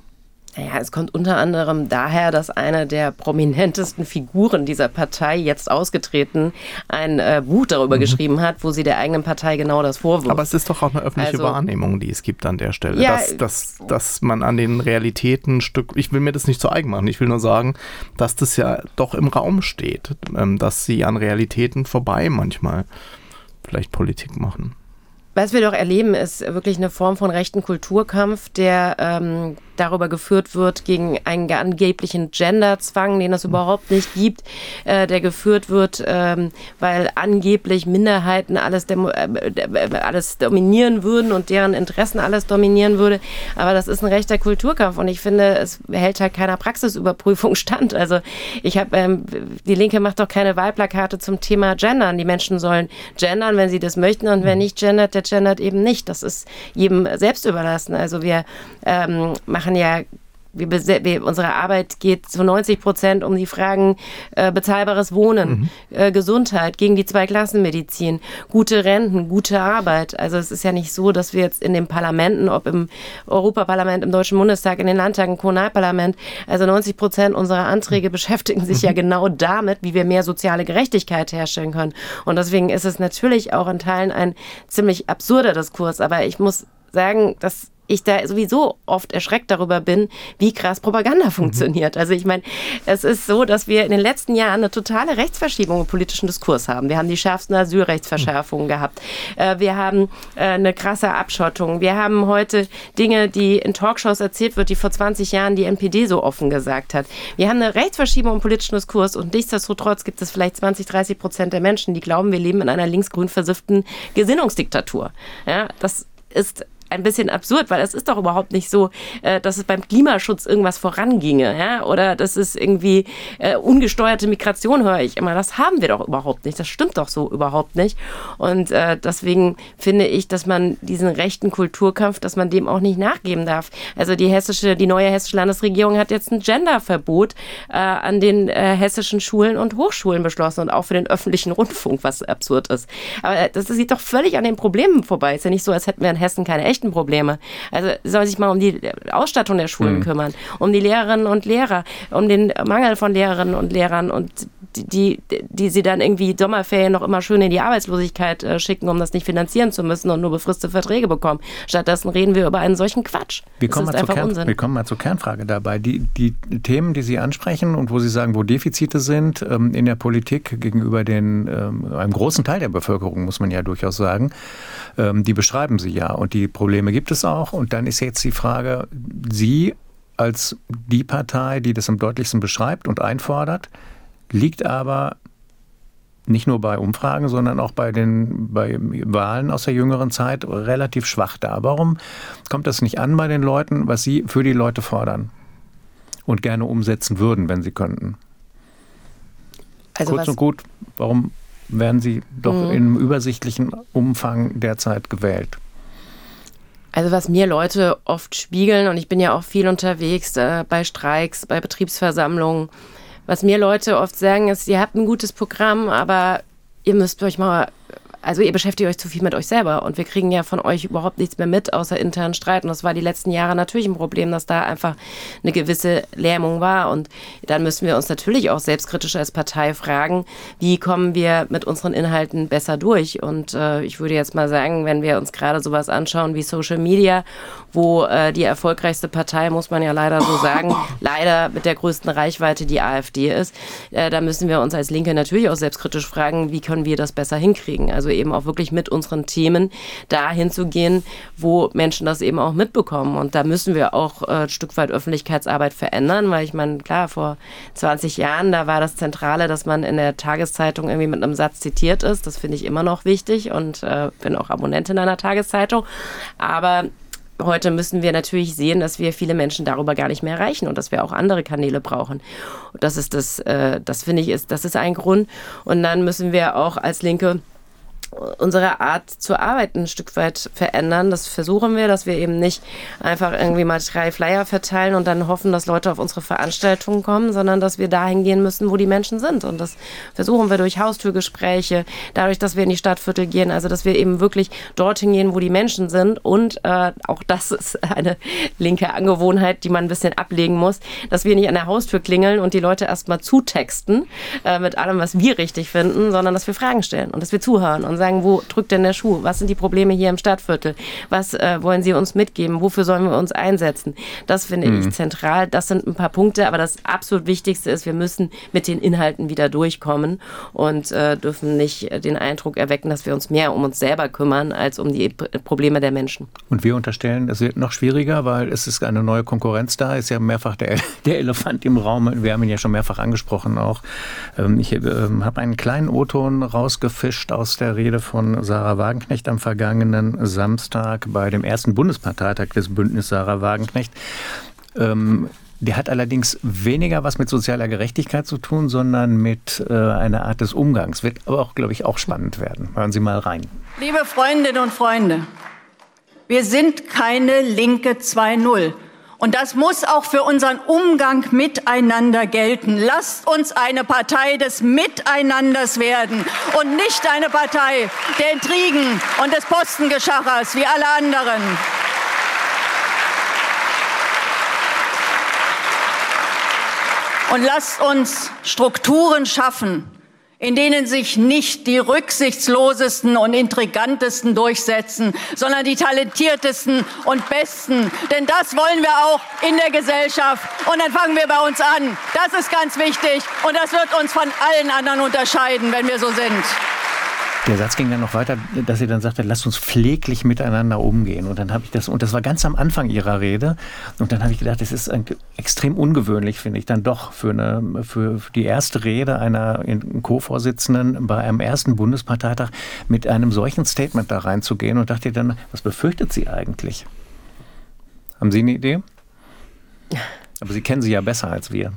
Naja, es kommt unter anderem daher, dass eine der prominentesten Figuren dieser Partei, jetzt ausgetreten, ein äh, Buch darüber mhm. geschrieben hat, wo sie der eigenen Partei genau das vorwirft. Aber es ist doch auch eine öffentliche also, Wahrnehmung, die es gibt an der Stelle. Ja, dass, dass, dass man an den Realitäten Stück, ich will mir das nicht zu eigen machen, ich will nur sagen, dass das ja doch im Raum steht, ähm, dass sie an Realitäten vorbei manchmal vielleicht Politik machen. Was wir doch erleben, ist wirklich eine Form von rechten Kulturkampf, der ähm, darüber geführt wird gegen einen angeblichen Genderzwang, den es überhaupt nicht gibt, äh, der geführt wird, ähm, weil angeblich Minderheiten alles, äh, alles dominieren würden und deren Interessen alles dominieren würde. Aber das ist ein rechter Kulturkampf und ich finde, es hält halt keiner Praxisüberprüfung stand. Also ich habe, ähm, die Linke macht doch keine Wahlplakate zum Thema Gendern. Die Menschen sollen gendern, wenn sie das möchten und wer nicht gendert, der gendert eben nicht. Das ist jedem selbst überlassen. Also wir ähm, machen machen ja wir, wir, unsere Arbeit geht zu 90 Prozent um die Fragen äh, bezahlbares Wohnen, mhm. äh, Gesundheit, gegen die Zweiklassenmedizin, gute Renten, gute Arbeit. Also es ist ja nicht so, dass wir jetzt in den Parlamenten, ob im Europaparlament, im Deutschen Bundestag, in den Landtagen, im Kommunalparlament, also 90 Prozent unserer Anträge beschäftigen sich mhm. ja genau damit, wie wir mehr soziale Gerechtigkeit herstellen können. Und deswegen ist es natürlich auch in Teilen ein ziemlich absurder Diskurs. Aber ich muss sagen, dass ich da sowieso oft erschreckt darüber bin, wie krass Propaganda mhm. funktioniert. Also ich meine, es ist so, dass wir in den letzten Jahren eine totale Rechtsverschiebung im politischen Diskurs haben. Wir haben die schärfsten Asylrechtsverschärfungen mhm. gehabt. Äh, wir haben äh, eine krasse Abschottung. Wir haben heute Dinge, die in Talkshows erzählt wird, die vor 20 Jahren die NPD so offen gesagt hat. Wir haben eine Rechtsverschiebung im politischen Diskurs und nichtsdestotrotz gibt es vielleicht 20, 30 Prozent der Menschen, die glauben, wir leben in einer linksgrün versifften Gesinnungsdiktatur. Ja, das ist ein bisschen absurd, weil es ist doch überhaupt nicht so, äh, dass es beim Klimaschutz irgendwas voranginge, ja, oder dass es irgendwie äh, ungesteuerte Migration höre ich immer. Das haben wir doch überhaupt nicht. Das stimmt doch so überhaupt nicht. Und äh, deswegen finde ich, dass man diesen rechten Kulturkampf, dass man dem auch nicht nachgeben darf. Also die hessische, die neue hessische Landesregierung hat jetzt ein Genderverbot äh, an den äh, hessischen Schulen und Hochschulen beschlossen und auch für den öffentlichen Rundfunk, was absurd ist. Aber das sieht doch völlig an den Problemen vorbei. Es ist ja nicht so, als hätten wir in Hessen keine Echte echten Probleme. Also soll sich mal um die Ausstattung der Schulen mhm. kümmern, um die Lehrerinnen und Lehrer, um den Mangel von Lehrerinnen und Lehrern und die, die sie dann irgendwie Sommerferien noch immer schön in die Arbeitslosigkeit äh, schicken, um das nicht finanzieren zu müssen und nur befristete Verträge bekommen. Stattdessen reden wir über einen solchen Quatsch. Wir kommen, mal zur, Kern, wir kommen mal zur Kernfrage dabei. Die, die Themen, die Sie ansprechen und wo Sie sagen, wo Defizite sind ähm, in der Politik gegenüber den, ähm, einem großen Teil der Bevölkerung, muss man ja durchaus sagen, ähm, die beschreiben Sie ja. Und die Probleme gibt es auch. Und dann ist jetzt die Frage, Sie als die Partei, die das am deutlichsten beschreibt und einfordert, liegt aber nicht nur bei Umfragen, sondern auch bei den bei Wahlen aus der jüngeren Zeit relativ schwach da. Warum kommt das nicht an bei den Leuten, was sie für die Leute fordern und gerne umsetzen würden, wenn sie könnten? Also Kurz und gut, warum werden sie doch mhm. im übersichtlichen Umfang derzeit gewählt? Also was mir Leute oft spiegeln, und ich bin ja auch viel unterwegs äh, bei Streiks, bei Betriebsversammlungen, was mir Leute oft sagen, ist, ihr habt ein gutes Programm, aber ihr müsst euch mal also ihr beschäftigt euch zu viel mit euch selber und wir kriegen ja von euch überhaupt nichts mehr mit, außer internen Streit. Und das war die letzten Jahre natürlich ein Problem, dass da einfach eine gewisse Lähmung war. Und dann müssen wir uns natürlich auch selbstkritisch als Partei fragen, wie kommen wir mit unseren Inhalten besser durch? Und äh, ich würde jetzt mal sagen, wenn wir uns gerade sowas anschauen wie Social Media, wo äh, die erfolgreichste Partei, muss man ja leider so sagen, leider mit der größten Reichweite die AfD ist, äh, da müssen wir uns als Linke natürlich auch selbstkritisch fragen, wie können wir das besser hinkriegen? Also eben auch wirklich mit unseren Themen dahin zu gehen, wo Menschen das eben auch mitbekommen. Und da müssen wir auch äh, ein Stück weit Öffentlichkeitsarbeit verändern, weil ich meine, klar, vor 20 Jahren, da war das Zentrale, dass man in der Tageszeitung irgendwie mit einem Satz zitiert ist. Das finde ich immer noch wichtig und äh, bin auch Abonnentin einer Tageszeitung. Aber Heute müssen wir natürlich sehen, dass wir viele Menschen darüber gar nicht mehr erreichen und dass wir auch andere Kanäle brauchen. Das ist das, äh, das finde ich, ist, das ist ein Grund. Und dann müssen wir auch als Linke unsere Art zu arbeiten ein Stück weit verändern. Das versuchen wir, dass wir eben nicht einfach irgendwie mal drei Flyer verteilen und dann hoffen, dass Leute auf unsere Veranstaltungen kommen, sondern dass wir dahin gehen müssen, wo die Menschen sind. Und das versuchen wir durch Haustürgespräche, dadurch, dass wir in die Stadtviertel gehen, also dass wir eben wirklich dorthin gehen, wo die Menschen sind. Und äh, auch das ist eine linke Angewohnheit, die man ein bisschen ablegen muss, dass wir nicht an der Haustür klingeln und die Leute erstmal zutexten äh, mit allem, was wir richtig finden, sondern dass wir Fragen stellen und dass wir zuhören und sagen, wo drückt denn der Schuh? Was sind die Probleme hier im Stadtviertel? Was äh, wollen Sie uns mitgeben? Wofür sollen wir uns einsetzen? Das finde mhm. ich zentral. Das sind ein paar Punkte, aber das absolut Wichtigste ist, wir müssen mit den Inhalten wieder durchkommen und äh, dürfen nicht den Eindruck erwecken, dass wir uns mehr um uns selber kümmern als um die Probleme der Menschen. Und wir unterstellen, es wird noch schwieriger, weil es ist eine neue Konkurrenz da. Ist ja mehrfach der, der Elefant im Raum. Wir haben ihn ja schon mehrfach angesprochen auch. Ähm, ich ähm, habe einen kleinen O-Ton rausgefischt aus der Rede Rede von Sarah Wagenknecht am vergangenen Samstag bei dem ersten Bundesparteitag des Bündnis Sarah Wagenknecht. Ähm, der hat allerdings weniger was mit sozialer Gerechtigkeit zu tun, sondern mit äh, einer Art des Umgangs. Wird aber auch, glaube ich, auch spannend werden. Hören Sie mal rein. Liebe Freundinnen und Freunde, wir sind keine Linke 2.0. Und das muss auch für unseren Umgang miteinander gelten. Lasst uns eine Partei des Miteinanders werden und nicht eine Partei der Intrigen und des Postengeschachers wie alle anderen. Und lasst uns Strukturen schaffen, in denen sich nicht die rücksichtslosesten und intrigantesten durchsetzen, sondern die talentiertesten und besten. Denn das wollen wir auch in der Gesellschaft. Und dann fangen wir bei uns an. Das ist ganz wichtig und das wird uns von allen anderen unterscheiden, wenn wir so sind. Der Satz ging dann noch weiter, dass sie dann sagte, lasst uns pfleglich miteinander umgehen. Und dann habe ich das, und das war ganz am Anfang ihrer Rede. Und dann habe ich gedacht, das ist ein, extrem ungewöhnlich, finde ich, dann doch für, eine, für, die erste Rede einer Co-Vorsitzenden bei einem ersten Bundesparteitag mit einem solchen Statement da reinzugehen und dachte dann, was befürchtet sie eigentlich? Haben Sie eine Idee? Aber Sie kennen sie ja besser als wir.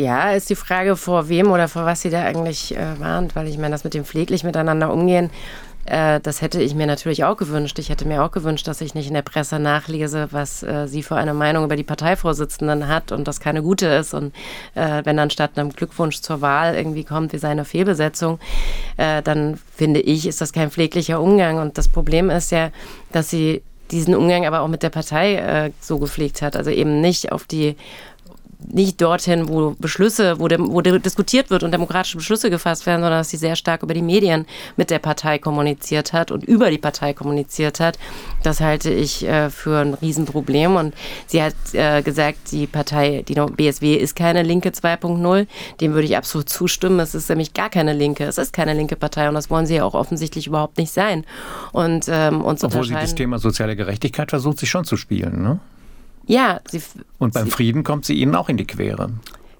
Ja, ist die Frage, vor wem oder vor was sie da eigentlich äh, warnt, weil ich meine, das mit dem pfleglich miteinander umgehen, äh, das hätte ich mir natürlich auch gewünscht. Ich hätte mir auch gewünscht, dass ich nicht in der Presse nachlese, was äh, sie für eine Meinung über die Parteivorsitzenden hat und das keine gute ist. Und äh, wenn dann statt einem Glückwunsch zur Wahl irgendwie kommt, wie seine Fehlbesetzung, äh, dann finde ich, ist das kein pfleglicher Umgang. Und das Problem ist ja, dass sie diesen Umgang aber auch mit der Partei äh, so gepflegt hat. Also eben nicht auf die nicht dorthin, wo Beschlüsse, wo, dem, wo diskutiert wird und demokratische Beschlüsse gefasst werden, sondern dass sie sehr stark über die Medien mit der Partei kommuniziert hat und über die Partei kommuniziert hat. Das halte ich äh, für ein Riesenproblem. Und sie hat äh, gesagt, die Partei, die BSW ist keine Linke 2.0. Dem würde ich absolut zustimmen. Es ist nämlich gar keine Linke. Es ist keine linke Partei und das wollen sie ja auch offensichtlich überhaupt nicht sein. Und ähm, uns Obwohl sie das Thema soziale Gerechtigkeit versucht, sich schon zu spielen, ne? Ja. Sie, und beim sie, Frieden kommt sie ihnen auch in die Quere.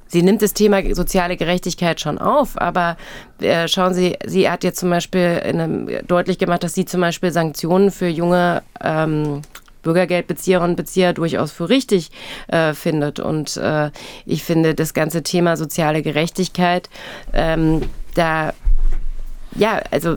Sie nimmt das Thema soziale Gerechtigkeit schon auf, aber äh, schauen Sie, sie hat jetzt zum Beispiel einem, deutlich gemacht, dass sie zum Beispiel Sanktionen für junge ähm, Bürgergeldbezieherinnen und Bezieher durchaus für richtig äh, findet. Und äh, ich finde das ganze Thema soziale Gerechtigkeit, ähm, da, ja, also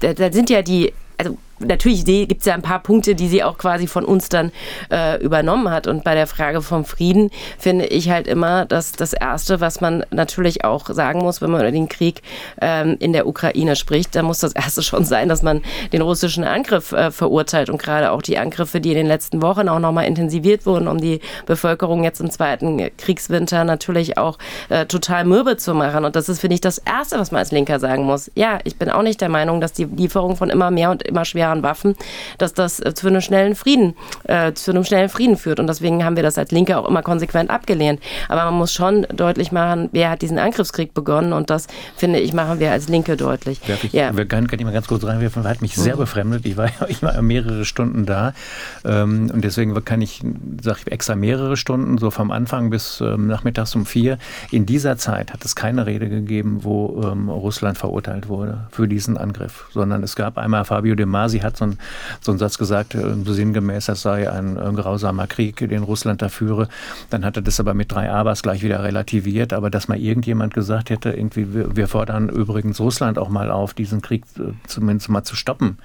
da, da sind ja die, also natürlich gibt es ja ein paar Punkte, die sie auch quasi von uns dann äh, übernommen hat. Und bei der Frage vom Frieden finde ich halt immer, dass das Erste, was man natürlich auch sagen muss, wenn man über den Krieg ähm, in der Ukraine spricht, da muss das Erste schon sein, dass man den russischen Angriff äh, verurteilt und gerade auch die Angriffe, die in den letzten Wochen auch nochmal intensiviert wurden, um die Bevölkerung jetzt im zweiten Kriegswinter natürlich auch äh, total mürbe zu machen. Und das ist, finde ich, das Erste, was man als Linker sagen muss. Ja, ich bin auch nicht der Meinung, dass die Lieferung von immer mehr und immer schwerer nuklearen Waffen, dass das äh, zu einem schnellen Frieden, äh, zu einem schnellen Frieden führt. Und deswegen haben wir das als Linke auch immer konsequent abgelehnt. Aber man muss schon deutlich machen, wer hat diesen Angriffskrieg begonnen. Und das, finde ich, machen wir als Linke deutlich. Darf ich, ja. Wir können, kann ich mal ganz kurz reinwerfen, hat mich sehr mhm. befremdet. Ich war, ich war mehrere Stunden da. Ähm, und deswegen kann ich, sage ich extra mehrere Stunden, so vom Anfang bis ähm, nachmittags um vier. In dieser Zeit hat es keine Rede gegeben, wo ähm, Russland verurteilt wurde für diesen Angriff, sondern es gab einmal Fabio De Masi hat so, ein, so einen Satz gesagt, äh, so sinngemäß, das sei ein, ein grausamer Krieg, den Russland da führe. Dann hat er das aber mit drei Abers gleich wieder relativiert. Aber dass mal irgendjemand gesagt hätte, irgendwie, wir, fordern übrigens Russland auch mal auf, diesen Krieg äh, zumindest mal zu stoppen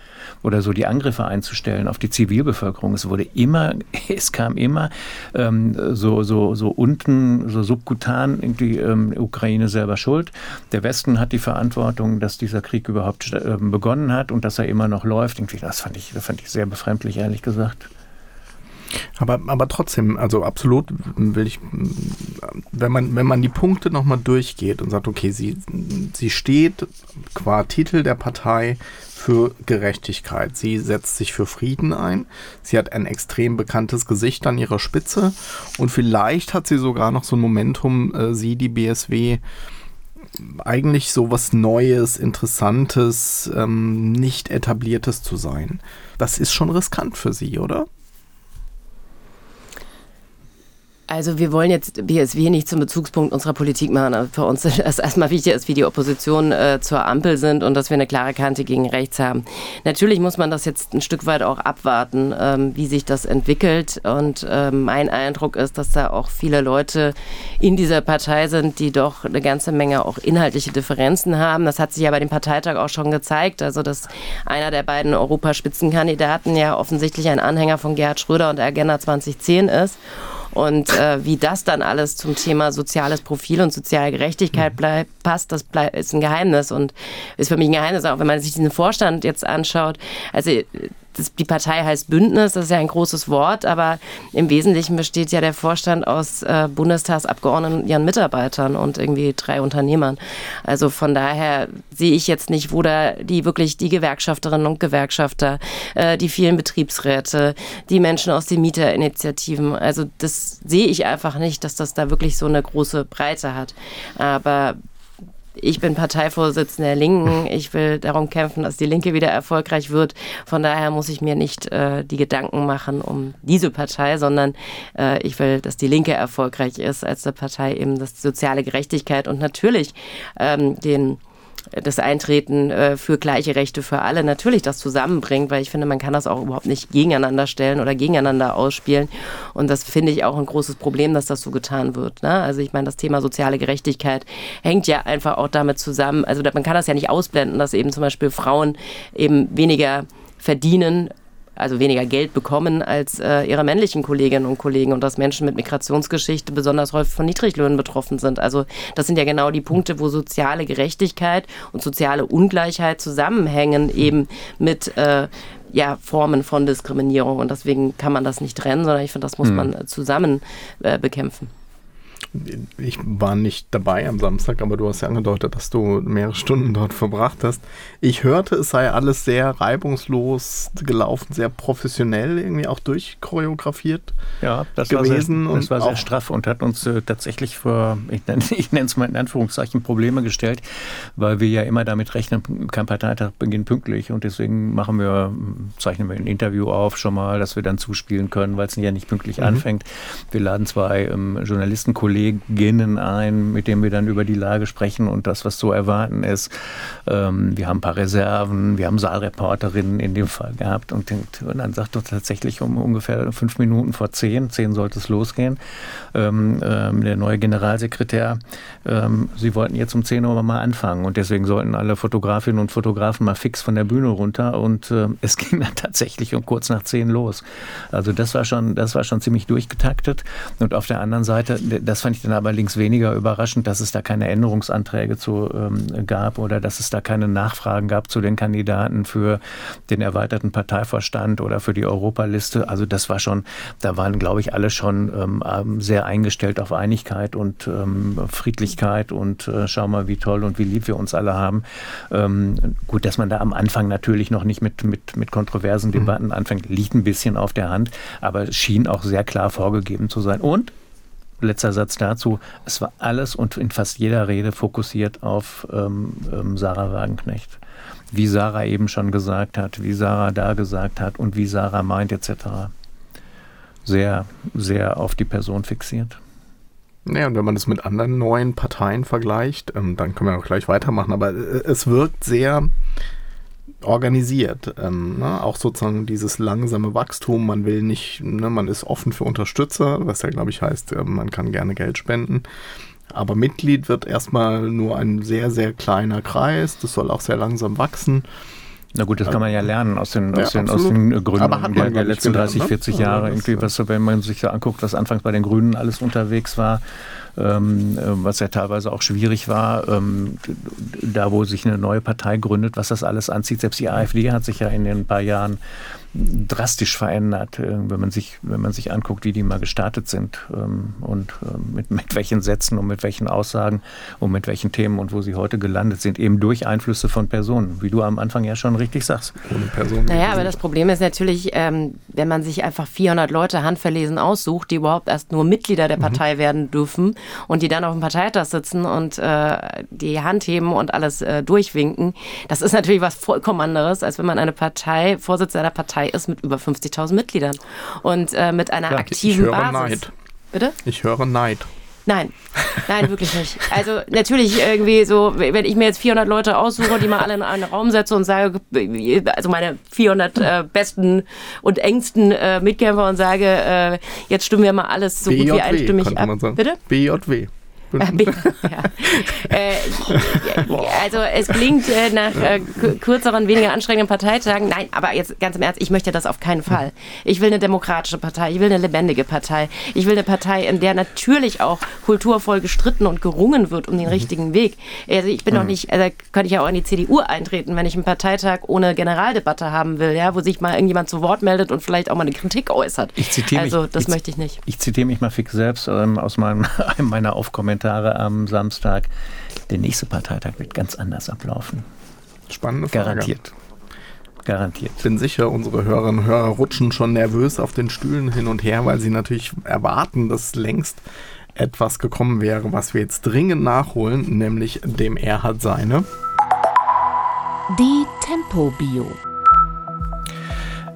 oder so die Angriffe einzustellen auf die Zivilbevölkerung. Es wurde immer, es kam immer ähm, so, so, so unten, so subkutan irgendwie ähm, Ukraine selber schuld. Der Westen hat die Verantwortung, dass dieser Krieg überhaupt äh, begonnen hat und dass er immer noch läuft irgendwie, das fand ich, das fand ich sehr befremdlich, ehrlich gesagt. Aber, aber trotzdem, also absolut will ich, wenn man, wenn man die Punkte nochmal durchgeht und sagt, okay, sie, sie steht qua Titel der Partei für Gerechtigkeit. Sie setzt sich für Frieden ein. Sie hat ein extrem bekanntes Gesicht an ihrer Spitze und vielleicht hat sie sogar noch so ein Momentum, äh, sie, die BSW, eigentlich so was Neues, Interessantes, ähm, nicht etabliertes zu sein. Das ist schon riskant für Sie, oder? Also wir wollen jetzt BSW nicht zum Bezugspunkt unserer Politik machen. Für uns ist erstmal wichtig, dass wir die Opposition äh, zur Ampel sind und dass wir eine klare Kante gegen rechts haben. Natürlich muss man das jetzt ein Stück weit auch abwarten, ähm, wie sich das entwickelt. Und ähm, mein Eindruck ist, dass da auch viele Leute in dieser Partei sind, die doch eine ganze Menge auch inhaltliche Differenzen haben. Das hat sich ja bei dem Parteitag auch schon gezeigt. Also dass einer der beiden Europaspitzenkandidaten ja offensichtlich ein Anhänger von Gerhard Schröder und der Agenda 2010 ist. Und äh, wie das dann alles zum Thema soziales Profil und soziale Gerechtigkeit mhm. bleib, passt, das bleib, ist ein Geheimnis und ist für mich ein Geheimnis, auch wenn man sich diesen Vorstand jetzt anschaut. Also das, die Partei heißt Bündnis, das ist ja ein großes Wort, aber im Wesentlichen besteht ja der Vorstand aus äh, Bundestagsabgeordneten und ihren Mitarbeitern und irgendwie drei Unternehmern. Also von daher sehe ich jetzt nicht, wo da die wirklich die Gewerkschafterinnen und Gewerkschafter, äh, die vielen Betriebsräte, die Menschen aus den Mieterinitiativen, also das sehe ich einfach nicht, dass das da wirklich so eine große Breite hat. Aber ich bin Parteivorsitzende der Linken. Ich will darum kämpfen, dass die Linke wieder erfolgreich wird. Von daher muss ich mir nicht äh, die Gedanken machen um diese Partei, sondern äh, ich will, dass die Linke erfolgreich ist als eine Partei eben das soziale Gerechtigkeit und natürlich ähm, den das Eintreten äh, für gleiche Rechte für alle natürlich das zusammenbringt, weil ich finde, man kann das auch überhaupt nicht gegeneinander stellen oder gegeneinander ausspielen. Und das finde ich auch ein großes Problem, dass das so getan wird. Ne? Also ich meine, das Thema soziale Gerechtigkeit hängt ja einfach auch damit zusammen. Also man kann das ja nicht ausblenden, dass eben zum Beispiel Frauen eben weniger verdienen also weniger Geld bekommen als äh, ihre männlichen Kolleginnen und Kollegen und dass Menschen mit Migrationsgeschichte besonders häufig von Niedriglöhnen betroffen sind. Also das sind ja genau die Punkte, wo soziale Gerechtigkeit und soziale Ungleichheit zusammenhängen eben mit äh, ja, Formen von Diskriminierung und deswegen kann man das nicht trennen, sondern ich finde, das muss hm. man zusammen äh, bekämpfen ich war nicht dabei am Samstag, aber du hast ja angedeutet, dass du mehrere Stunden dort verbracht hast. Ich hörte, es sei alles sehr reibungslos gelaufen, sehr professionell irgendwie auch durchchoreografiert. Ja, das gewesen war sehr, das war sehr straff und hat uns äh, tatsächlich vor, ich nenne, ich nenne es mal in Anführungszeichen, Probleme gestellt, weil wir ja immer damit rechnen, kein Parteitag beginnt pünktlich und deswegen machen wir, zeichnen wir ein Interview auf schon mal, dass wir dann zuspielen können, weil es ja nicht pünktlich mhm. anfängt. Wir laden zwei ähm, Journalistenkollegen Kolleginnen ein, mit denen wir dann über die Lage sprechen und das, was zu erwarten ist. Ähm, wir haben ein paar Reserven, wir haben Saalreporterinnen in dem Fall gehabt und, und dann sagt er tatsächlich um ungefähr fünf Minuten vor zehn, zehn sollte es losgehen, ähm, ähm, der neue Generalsekretär, ähm, sie wollten jetzt um zehn Uhr mal anfangen und deswegen sollten alle Fotografinnen und Fotografen mal fix von der Bühne runter und äh, es ging dann tatsächlich um kurz nach zehn los. Also das war schon, das war schon ziemlich durchgetaktet und auf der anderen Seite, das fand ich dann allerdings weniger überraschend, dass es da keine Änderungsanträge zu ähm, gab oder dass es da keine Nachfragen gab zu den Kandidaten für den erweiterten Parteivorstand oder für die Europaliste. Also das war schon, da waren, glaube ich, alle schon ähm, ähm, sehr eingestellt auf Einigkeit und ähm, Friedlichkeit und äh, schau mal, wie toll und wie lieb wir uns alle haben. Ähm, gut, dass man da am Anfang natürlich noch nicht mit, mit, mit kontroversen mhm. Debatten mhm. anfängt, liegt ein bisschen auf der Hand, aber es schien auch sehr klar vorgegeben zu sein. Und letzter Satz dazu. Es war alles und in fast jeder Rede fokussiert auf ähm, ähm, Sarah Wagenknecht. Wie Sarah eben schon gesagt hat, wie Sarah da gesagt hat und wie Sarah meint etc. Sehr, sehr auf die Person fixiert. Ja, und wenn man das mit anderen neuen Parteien vergleicht, ähm, dann können wir auch gleich weitermachen, aber äh, es wirkt sehr organisiert. Ähm, ne? Auch sozusagen dieses langsame Wachstum. Man will nicht, ne? man ist offen für Unterstützer, was ja, glaube ich, heißt, äh, man kann gerne Geld spenden. Aber Mitglied wird erstmal nur ein sehr, sehr kleiner Kreis. Das soll auch sehr langsam wachsen. Na gut, das kann man ja lernen aus den, aus ja, den, aus den Gründen der, der letzten gelernt, 30, 40 ne? Jahre. Irgendwie, was, wenn man sich da anguckt, was anfangs bei den Grünen alles unterwegs war, ähm, äh, was ja teilweise auch schwierig war, ähm, da wo sich eine neue Partei gründet, was das alles anzieht. Selbst die AfD hat sich ja in den paar Jahren drastisch verändert, äh, wenn man sich, wenn man sich anguckt, wie die mal gestartet sind ähm, und äh, mit, mit welchen Sätzen und mit welchen Aussagen und mit welchen Themen und wo sie heute gelandet sind, eben durch Einflüsse von Personen, wie du am Anfang ja schon richtig sagst. Ohne Personen. Naja, aber das Problem ist natürlich, ähm, wenn man sich einfach 400 Leute handverlesen aussucht, die überhaupt erst nur Mitglieder der mhm. Partei mhm. werden dürfen und die dann auf dem Parteitag sitzen und äh, die Hand heben und alles äh, durchwinken, das ist natürlich was vollkommen anderes, als wenn man eine Partei, Vorsitzender der Partei Partei ist mit über 50.000 Mitgliedern und äh, mit einer ja, aktiven ich höre Basis. Neid. Bitte? Ich höre Neid. Nein, nein, wirklich nicht. Also natürlich irgendwie so, wenn ich mir jetzt 400 Leute aussuche, die mal alle in einen Raum setze und sage, also meine 400 äh, besten und engsten äh, Mitkämpfer und sage, äh, jetzt stimmen wir mal alles so BJW, gut wie einstimmig ab. Bitte? BJW. Ja. äh, also es klingt äh, nach äh, kürzeren, weniger anstrengenden Parteitagen. Nein, aber jetzt ganz im Ernst, ich möchte das auf keinen Fall. Ich will eine demokratische Partei, ich will eine lebendige Partei. Ich will eine Partei, in der natürlich auch kulturvoll gestritten und gerungen wird um den mhm. richtigen Weg. Also ich bin mhm. noch nicht, also könnte ich ja auch in die CDU eintreten, wenn ich einen Parteitag ohne Generaldebatte haben will, ja, wo sich mal irgendjemand zu Wort meldet und vielleicht auch mal eine Kritik äußert. Ich zitiere also mich, das ich, möchte ich nicht. Ich zitiere mich mal fix selbst ähm, aus meinem, einem meiner Aufkommentare. Kommentare am Samstag. Der nächste Parteitag wird ganz anders ablaufen. Spannende Frage. Garantiert. Garantiert. Ich bin sicher, unsere Hörerinnen und Hörer rutschen schon nervös auf den Stühlen hin und her, weil sie natürlich erwarten, dass längst etwas gekommen wäre, was wir jetzt dringend nachholen, nämlich dem Er hat seine. Die Tempo-Bio.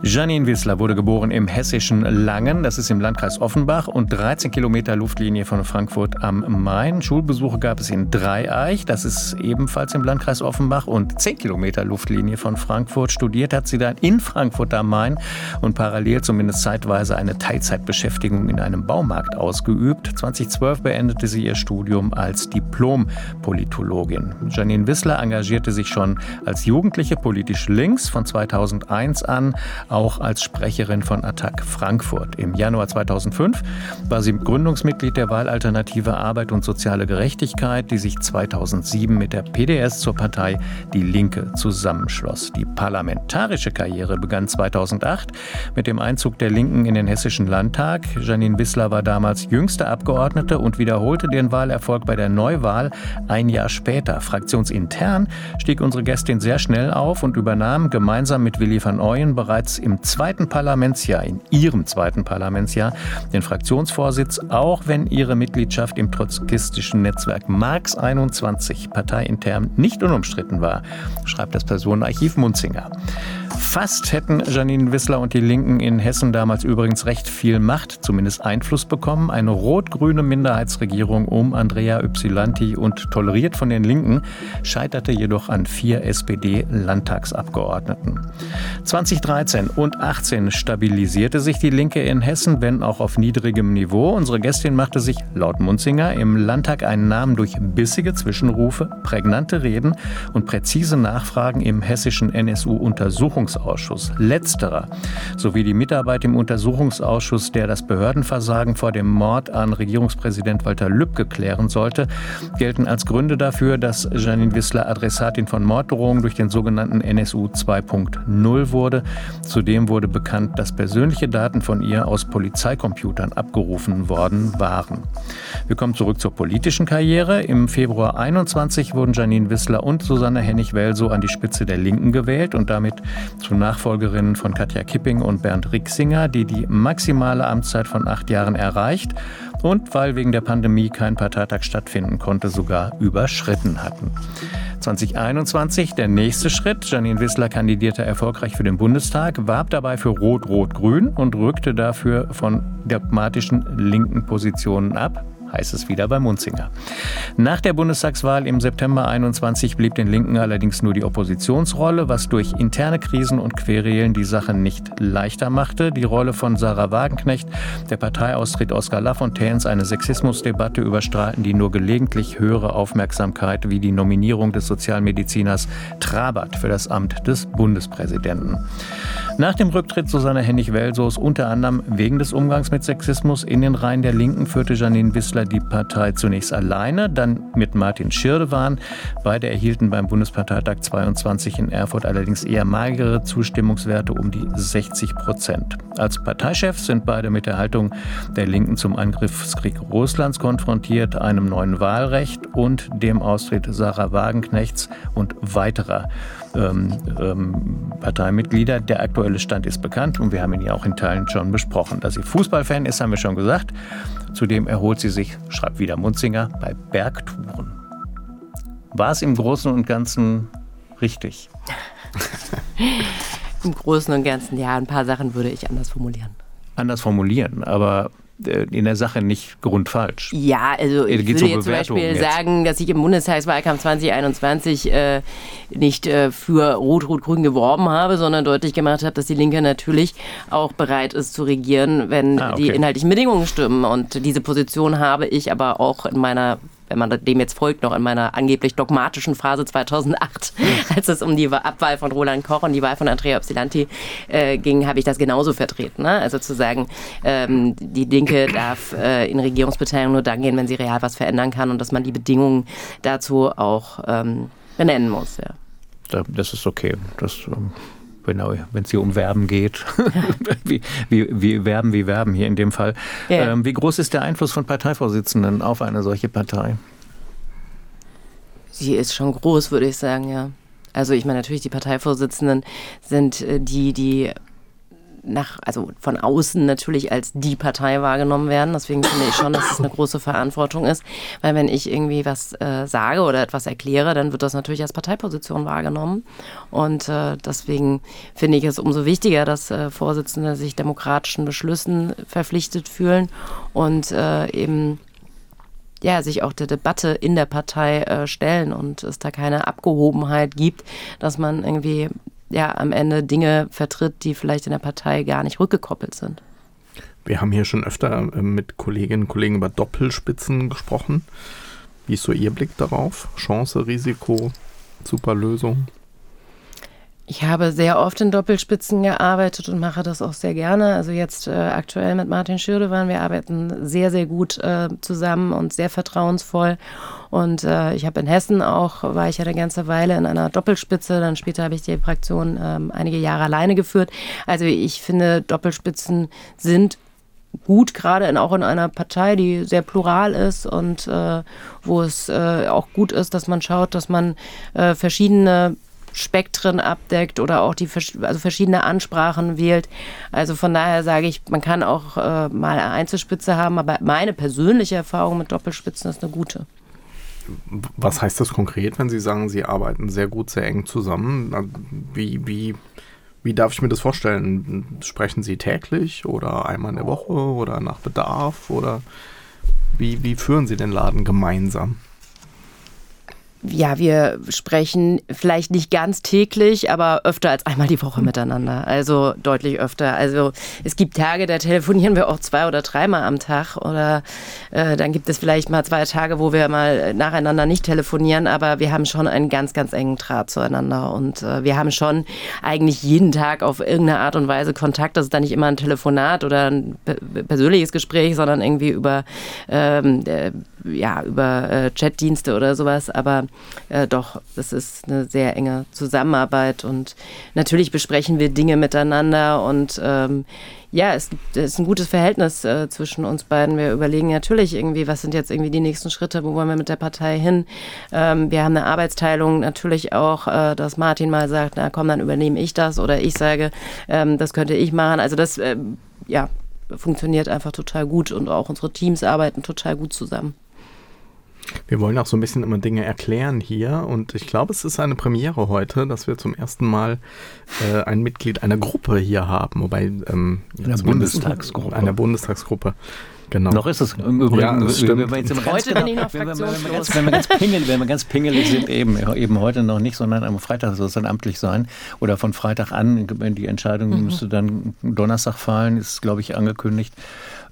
Janine Wissler wurde geboren im hessischen Langen, das ist im Landkreis Offenbach und 13 Kilometer Luftlinie von Frankfurt am Main. Schulbesuche gab es in Dreieich, das ist ebenfalls im Landkreis Offenbach und 10 Kilometer Luftlinie von Frankfurt. Studiert hat sie dann in Frankfurt am Main und parallel zumindest zeitweise eine Teilzeitbeschäftigung in einem Baumarkt ausgeübt. 2012 beendete sie ihr Studium als Diplom-Politologin. Janine Wissler engagierte sich schon als Jugendliche politisch links von 2001 an auch als Sprecherin von Attac Frankfurt. Im Januar 2005 war sie Gründungsmitglied der Wahlalternative Arbeit und soziale Gerechtigkeit, die sich 2007 mit der PDS zur Partei Die Linke zusammenschloss. Die parlamentarische Karriere begann 2008 mit dem Einzug der Linken in den Hessischen Landtag. Janine Wissler war damals jüngste Abgeordnete und wiederholte den Wahlerfolg bei der Neuwahl ein Jahr später. Fraktionsintern stieg unsere Gästin sehr schnell auf und übernahm gemeinsam mit Willi van Ooyen bereits im zweiten Parlamentsjahr, in ihrem zweiten Parlamentsjahr, den Fraktionsvorsitz, auch wenn ihre Mitgliedschaft im trotzkistischen Netzwerk Marx 21 parteiintern nicht unumstritten war, schreibt das Personenarchiv Munzinger. Fast hätten Janine Wissler und die Linken in Hessen damals übrigens recht viel Macht, zumindest Einfluss bekommen. Eine rot-grüne Minderheitsregierung um Andrea Ypsilanti und toleriert von den Linken scheiterte jedoch an vier SPD-Landtagsabgeordneten. 2013 und 18 stabilisierte sich die Linke in Hessen, wenn auch auf niedrigem Niveau. Unsere Gästin machte sich laut Munzinger im Landtag einen Namen durch bissige Zwischenrufe, prägnante Reden und präzise Nachfragen im hessischen NSU-Untersuchungsausschuss. Letzterer sowie die Mitarbeit im Untersuchungsausschuss, der das Behördenversagen vor dem Mord an Regierungspräsident Walter Lübcke klären sollte, gelten als Gründe dafür, dass Janine Wissler Adressatin von Morddrohungen durch den sogenannten NSU 2.0 wurde. Zudem wurde bekannt, dass persönliche Daten von ihr aus Polizeicomputern abgerufen worden waren. Wir kommen zurück zur politischen Karriere. Im Februar 21 wurden Janine Wissler und Susanne Hennig-Welso an die Spitze der Linken gewählt und damit zu Nachfolgerinnen von Katja Kipping und Bernd Rixinger, die die maximale Amtszeit von acht Jahren erreicht und weil wegen der Pandemie kein Parteitag stattfinden konnte, sogar überschritten hatten. 2021 der nächste Schritt. Janine Wissler kandidierte erfolgreich für den Bundestag, warb dabei für Rot-Rot-Grün und rückte dafür von dogmatischen linken Positionen ab heißt es wieder bei Munzinger. Nach der Bundestagswahl im September 21 blieb den Linken allerdings nur die Oppositionsrolle, was durch interne Krisen und Querelen die Sache nicht leichter machte. Die Rolle von Sarah Wagenknecht, der Parteiaustritt Oskar Lafontaines, eine Sexismusdebatte überstrahlten die nur gelegentlich höhere Aufmerksamkeit wie die Nominierung des Sozialmediziners Trabert für das Amt des Bundespräsidenten. Nach dem Rücktritt Susanne Hennig-Welsos unter anderem wegen des Umgangs mit Sexismus in den Reihen der Linken führte Janine Wissler die Partei zunächst alleine, dann mit Martin Schirdewan. Beide erhielten beim Bundesparteitag 22 in Erfurt allerdings eher magere Zustimmungswerte um die 60 Prozent. Als Parteichef sind beide mit der Haltung der Linken zum Angriffskrieg Russlands konfrontiert, einem neuen Wahlrecht und dem Austritt Sarah Wagenknechts und weiterer ähm, ähm, Parteimitglieder. Der aktuelle Stand ist bekannt und wir haben ihn ja auch in Teilen schon besprochen. Dass sie Fußballfan ist, haben wir schon gesagt. Zudem erholt sie sich, schreibt wieder Munzinger, bei Bergtouren. War es im Großen und Ganzen richtig? Im Großen und Ganzen, ja, ein paar Sachen würde ich anders formulieren. Anders formulieren, aber in der Sache nicht grundfalsch. Ja, also ich würde jetzt zum Beispiel jetzt. sagen, dass ich im Bundestagswahlkampf 2021 äh, nicht äh, für Rot-Rot-Grün geworben habe, sondern deutlich gemacht habe, dass die Linke natürlich auch bereit ist zu regieren, wenn ah, okay. die inhaltlichen Bedingungen stimmen. Und diese Position habe ich aber auch in meiner wenn man dem jetzt folgt, noch in meiner angeblich dogmatischen Phase 2008, als es um die Abwahl von Roland Koch und die Wahl von Andrea Ypsilanti äh, ging, habe ich das genauso vertreten. Ne? Also zu sagen, ähm, die Linke darf äh, in Regierungsbeteiligung nur dann gehen, wenn sie real was verändern kann und dass man die Bedingungen dazu auch ähm, benennen muss. Ja. Das ist okay. Das ähm, wenn es hier um Werben geht. wie, wie, wie Werben wie Werben hier in dem Fall. Ja. Ähm, wie groß ist der Einfluss von Parteivorsitzenden auf eine solche Partei? Sie ist schon groß, würde ich sagen, ja. Also ich meine, natürlich, die Parteivorsitzenden sind äh, die, die nach, also von außen natürlich als die Partei wahrgenommen werden. Deswegen finde ich schon, dass es eine große Verantwortung ist, weil wenn ich irgendwie was äh, sage oder etwas erkläre, dann wird das natürlich als Parteiposition wahrgenommen. Und äh, deswegen finde ich es umso wichtiger, dass äh, Vorsitzende sich demokratischen Beschlüssen verpflichtet fühlen und äh, eben ja, sich auch der Debatte in der Partei äh, stellen und es da keine Abgehobenheit gibt, dass man irgendwie ja am Ende Dinge vertritt, die vielleicht in der Partei gar nicht rückgekoppelt sind. Wir haben hier schon öfter äh, mit Kolleginnen und Kollegen über Doppelspitzen gesprochen. Wie ist so Ihr Blick darauf? Chance, Risiko, super Lösung? Ich habe sehr oft in Doppelspitzen gearbeitet und mache das auch sehr gerne. Also jetzt äh, aktuell mit Martin Schürdewan. Wir arbeiten sehr, sehr gut äh, zusammen und sehr vertrauensvoll. Und äh, ich habe in Hessen auch, war ich ja eine ganze Weile in einer Doppelspitze. Dann später habe ich die Fraktion ähm, einige Jahre alleine geführt. Also ich finde, Doppelspitzen sind gut, gerade in, auch in einer Partei, die sehr plural ist und äh, wo es äh, auch gut ist, dass man schaut, dass man äh, verschiedene Spektren abdeckt oder auch die also verschiedene Ansprachen wählt. Also von daher sage ich, man kann auch äh, mal eine Einzelspitze haben, aber meine persönliche Erfahrung mit Doppelspitzen ist eine gute. Was heißt das konkret, wenn Sie sagen, Sie arbeiten sehr gut, sehr eng zusammen? Wie, wie, wie darf ich mir das vorstellen? Sprechen Sie täglich oder einmal in der Woche oder nach Bedarf? Oder wie, wie führen Sie den Laden gemeinsam? Ja, wir sprechen vielleicht nicht ganz täglich, aber öfter als einmal die Woche miteinander. Also deutlich öfter. Also es gibt Tage, da telefonieren wir auch zwei oder dreimal am Tag. Oder äh, dann gibt es vielleicht mal zwei Tage, wo wir mal nacheinander nicht telefonieren, aber wir haben schon einen ganz, ganz engen Draht zueinander. Und äh, wir haben schon eigentlich jeden Tag auf irgendeine Art und Weise Kontakt. Das ist dann nicht immer ein Telefonat oder ein persönliches Gespräch, sondern irgendwie über, ähm, äh, ja, über äh, Chatdienste oder sowas. Aber äh, doch, das ist eine sehr enge Zusammenarbeit und natürlich besprechen wir Dinge miteinander und ähm, ja, es, ist ein gutes Verhältnis äh, zwischen uns beiden. Wir überlegen natürlich irgendwie, was sind jetzt irgendwie die nächsten Schritte, wo wollen wir mit der Partei hin. Ähm, wir haben eine Arbeitsteilung natürlich auch, äh, dass Martin mal sagt, na komm, dann übernehme ich das oder ich sage, ähm, das könnte ich machen. Also das, äh, ja, funktioniert einfach total gut und auch unsere Teams arbeiten total gut zusammen. Wir wollen auch so ein bisschen immer Dinge erklären hier und ich glaube, es ist eine Premiere heute, dass wir zum ersten Mal äh, ein Mitglied einer Gruppe hier haben, wobei ähm, einer Bundestagsgruppe. Einer Bundestagsgruppe. Genau. Noch ist es im Übrigen, ja. Wenn wir jetzt heute bin ich noch wenn, wenn, wir ganz, wenn, wir ganz pingelig, wenn wir ganz pingelig sind, eben, eben heute noch nicht, sondern am Freitag soll es dann amtlich sein. Oder von Freitag an, die Entscheidung mhm. müsste dann Donnerstag fallen, ist, glaube ich, angekündigt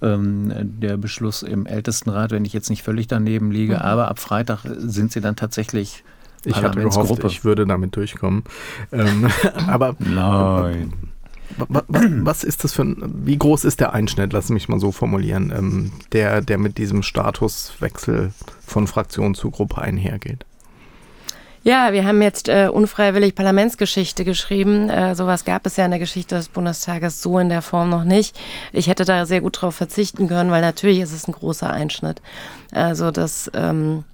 ähm, der Beschluss im Ältestenrat, wenn ich jetzt nicht völlig daneben liege. Mhm. Aber ab Freitag sind sie dann tatsächlich ich hatte gehofft, ich würde damit durchkommen. Ähm, aber nein. Was ist das für ein, wie groß ist der Einschnitt, lass mich mal so formulieren, ähm, der, der mit diesem Statuswechsel von Fraktion zu Gruppe einhergeht? Ja, wir haben jetzt äh, unfreiwillig Parlamentsgeschichte geschrieben. Äh, sowas gab es ja in der Geschichte des Bundestages so in der Form noch nicht. Ich hätte da sehr gut drauf verzichten können, weil natürlich ist es ein großer Einschnitt. Also das ähm,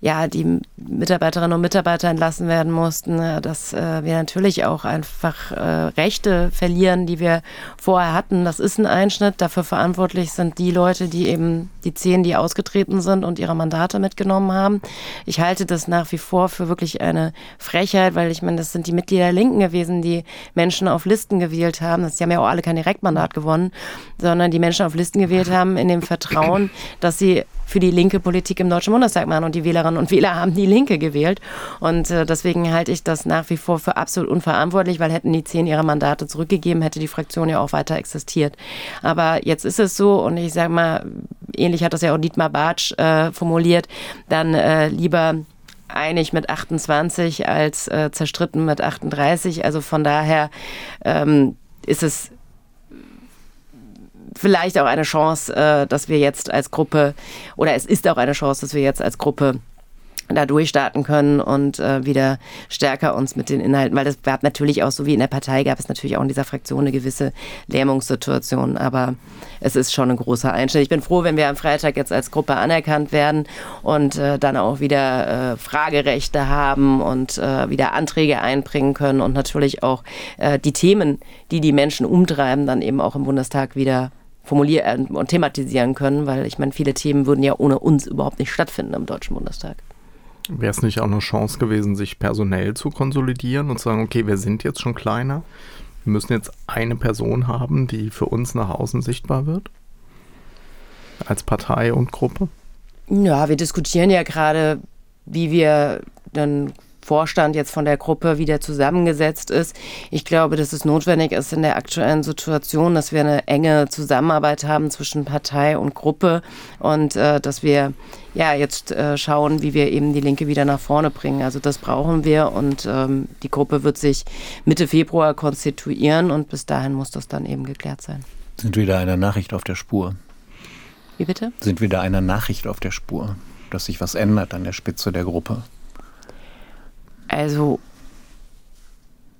ja, die Mitarbeiterinnen und Mitarbeiter entlassen werden mussten, dass äh, wir natürlich auch einfach äh, Rechte verlieren, die wir vorher hatten. Das ist ein Einschnitt. Dafür verantwortlich sind die Leute, die eben die zehn, die ausgetreten sind und ihre Mandate mitgenommen haben. Ich halte das nach wie vor für wirklich eine Frechheit, weil ich meine, das sind die Mitglieder der Linken gewesen, die Menschen auf Listen gewählt haben. Das haben ja auch alle kein Direktmandat gewonnen, sondern die Menschen auf Listen gewählt haben in dem Vertrauen, dass sie für die linke Politik im Deutschen Bundestag machen. Und die Wählerinnen und Wähler haben die Linke gewählt. Und äh, deswegen halte ich das nach wie vor für absolut unverantwortlich, weil hätten die zehn ihre Mandate zurückgegeben, hätte die Fraktion ja auch weiter existiert. Aber jetzt ist es so und ich sage mal, ähnlich hat das ja auch Dietmar Bartsch äh, formuliert, dann äh, lieber einig mit 28 als äh, zerstritten mit 38. Also von daher ähm, ist es vielleicht auch eine Chance, äh, dass wir jetzt als Gruppe, oder es ist auch eine Chance, dass wir jetzt als Gruppe da durchstarten können und äh, wieder stärker uns mit den Inhalten, weil das gab natürlich auch, so wie in der Partei, gab es natürlich auch in dieser Fraktion eine gewisse Lähmungssituation, aber es ist schon ein großer Einschnitt. Ich bin froh, wenn wir am Freitag jetzt als Gruppe anerkannt werden und äh, dann auch wieder äh, Fragerechte haben und äh, wieder Anträge einbringen können und natürlich auch äh, die Themen, die die Menschen umtreiben, dann eben auch im Bundestag wieder formulieren und thematisieren können, weil ich meine, viele Themen würden ja ohne uns überhaupt nicht stattfinden im Deutschen Bundestag. Wäre es nicht auch eine Chance gewesen, sich personell zu konsolidieren und zu sagen, okay, wir sind jetzt schon kleiner, wir müssen jetzt eine Person haben, die für uns nach außen sichtbar wird? Als Partei und Gruppe? Ja, wir diskutieren ja gerade, wie wir dann Vorstand jetzt von der Gruppe wieder zusammengesetzt ist. Ich glaube, dass es notwendig ist in der aktuellen Situation, dass wir eine enge Zusammenarbeit haben zwischen Partei und Gruppe und äh, dass wir ja jetzt äh, schauen, wie wir eben die Linke wieder nach vorne bringen. Also das brauchen wir und ähm, die Gruppe wird sich Mitte Februar konstituieren und bis dahin muss das dann eben geklärt sein. Sind wieder einer Nachricht auf der Spur. Wie bitte? Sind wieder einer Nachricht auf der Spur, dass sich was ändert an der Spitze der Gruppe. Also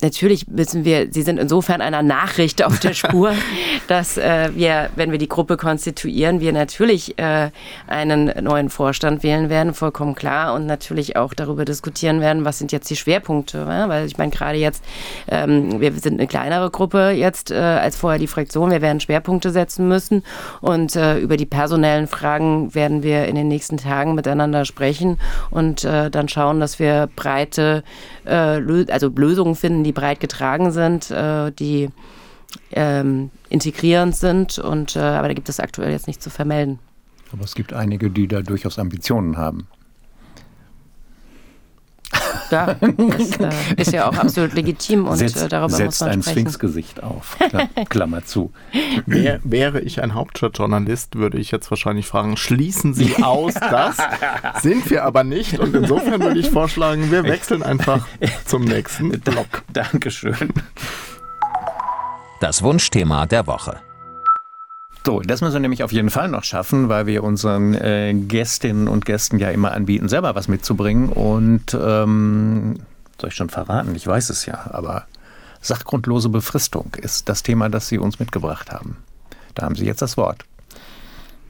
natürlich wissen wir, sie sind insofern einer Nachricht auf der Spur, dass äh, wir, wenn wir die Gruppe konstituieren, wir natürlich äh, einen neuen Vorstand wählen werden, vollkommen klar, und natürlich auch darüber diskutieren werden, was sind jetzt die Schwerpunkte, ja? weil ich meine gerade jetzt, ähm, wir sind eine kleinere Gruppe jetzt äh, als vorher die Fraktion, wir werden Schwerpunkte setzen müssen und äh, über die personellen Fragen werden wir in den nächsten Tagen miteinander sprechen und äh, dann schauen, dass wir breite, äh, also Lösungen finden, die breit getragen sind, äh, die ähm, integrierend sind. Und, äh, aber da gibt es aktuell jetzt nichts zu vermelden. Aber es gibt einige, die da durchaus Ambitionen haben. Ja, das äh, ist ja auch absolut legitim und setzt, äh, darüber setzt muss man ein sprechen. Sphinxgesicht auf. Klammer zu. Wär, wäre ich ein Hauptstadtjournalist, würde ich jetzt wahrscheinlich fragen, schließen Sie aus das? Sind wir aber nicht. Und insofern würde ich vorschlagen, wir wechseln einfach zum nächsten Block. Dankeschön. Das Wunschthema der Woche. So, das müssen wir nämlich auf jeden Fall noch schaffen, weil wir unseren äh, Gästinnen und Gästen ja immer anbieten, selber was mitzubringen. Und ähm, soll ich schon verraten? Ich weiß es ja, aber sachgrundlose Befristung ist das Thema, das Sie uns mitgebracht haben. Da haben Sie jetzt das Wort.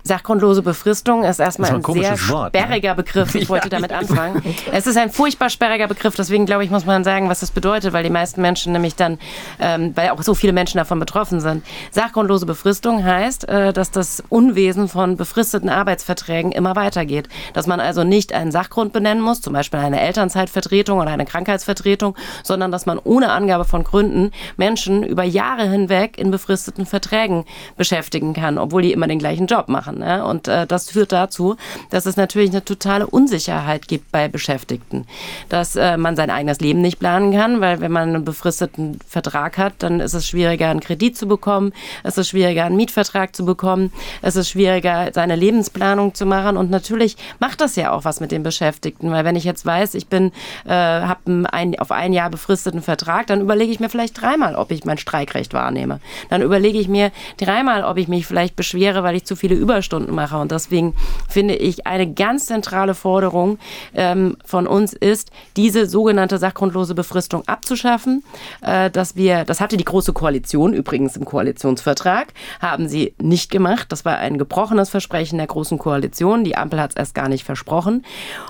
Sachgrundlose Befristung ist erstmal ist ein, ein sehr Wort, ne? sperriger Begriff. Ich wollte damit anfangen. Es ist ein furchtbar sperriger Begriff, deswegen glaube ich, muss man sagen, was das bedeutet, weil die meisten Menschen nämlich dann, ähm, weil auch so viele Menschen davon betroffen sind. Sachgrundlose Befristung heißt, äh, dass das Unwesen von befristeten Arbeitsverträgen immer weitergeht. Dass man also nicht einen Sachgrund benennen muss, zum Beispiel eine Elternzeitvertretung oder eine Krankheitsvertretung, sondern dass man ohne Angabe von Gründen Menschen über Jahre hinweg in befristeten Verträgen beschäftigen kann, obwohl die immer den gleichen Job machen. Ne? Und äh, das führt dazu, dass es natürlich eine totale Unsicherheit gibt bei Beschäftigten. Dass äh, man sein eigenes Leben nicht planen kann, weil wenn man einen befristeten Vertrag hat, dann ist es schwieriger, einen Kredit zu bekommen, es ist schwieriger, einen Mietvertrag zu bekommen, es ist schwieriger, seine Lebensplanung zu machen. Und natürlich macht das ja auch was mit den Beschäftigten, weil wenn ich jetzt weiß, ich bin, äh, habe ein, auf ein Jahr befristeten Vertrag, dann überlege ich mir vielleicht dreimal, ob ich mein Streikrecht wahrnehme. Dann überlege ich mir dreimal, ob ich mich vielleicht beschwere, weil ich zu viele Überstunden mache. Und deswegen finde ich, eine ganz zentrale Forderung ähm, von uns ist, diese sogenannte sachgrundlose Befristung abzuschaffen. Äh, dass wir, das hatte die Große Koalition übrigens im Koalitionsvertrag, haben sie nicht gemacht. Das war ein gebrochenes Versprechen der Großen Koalition. Die Ampel hat es erst gar nicht versprochen.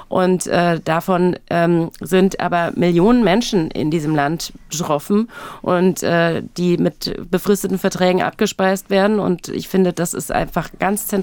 Und äh, davon ähm, sind aber Millionen Menschen in diesem Land betroffen und äh, die mit befristeten Verträgen abgespeist werden. Und ich finde, das ist einfach ganz zentral,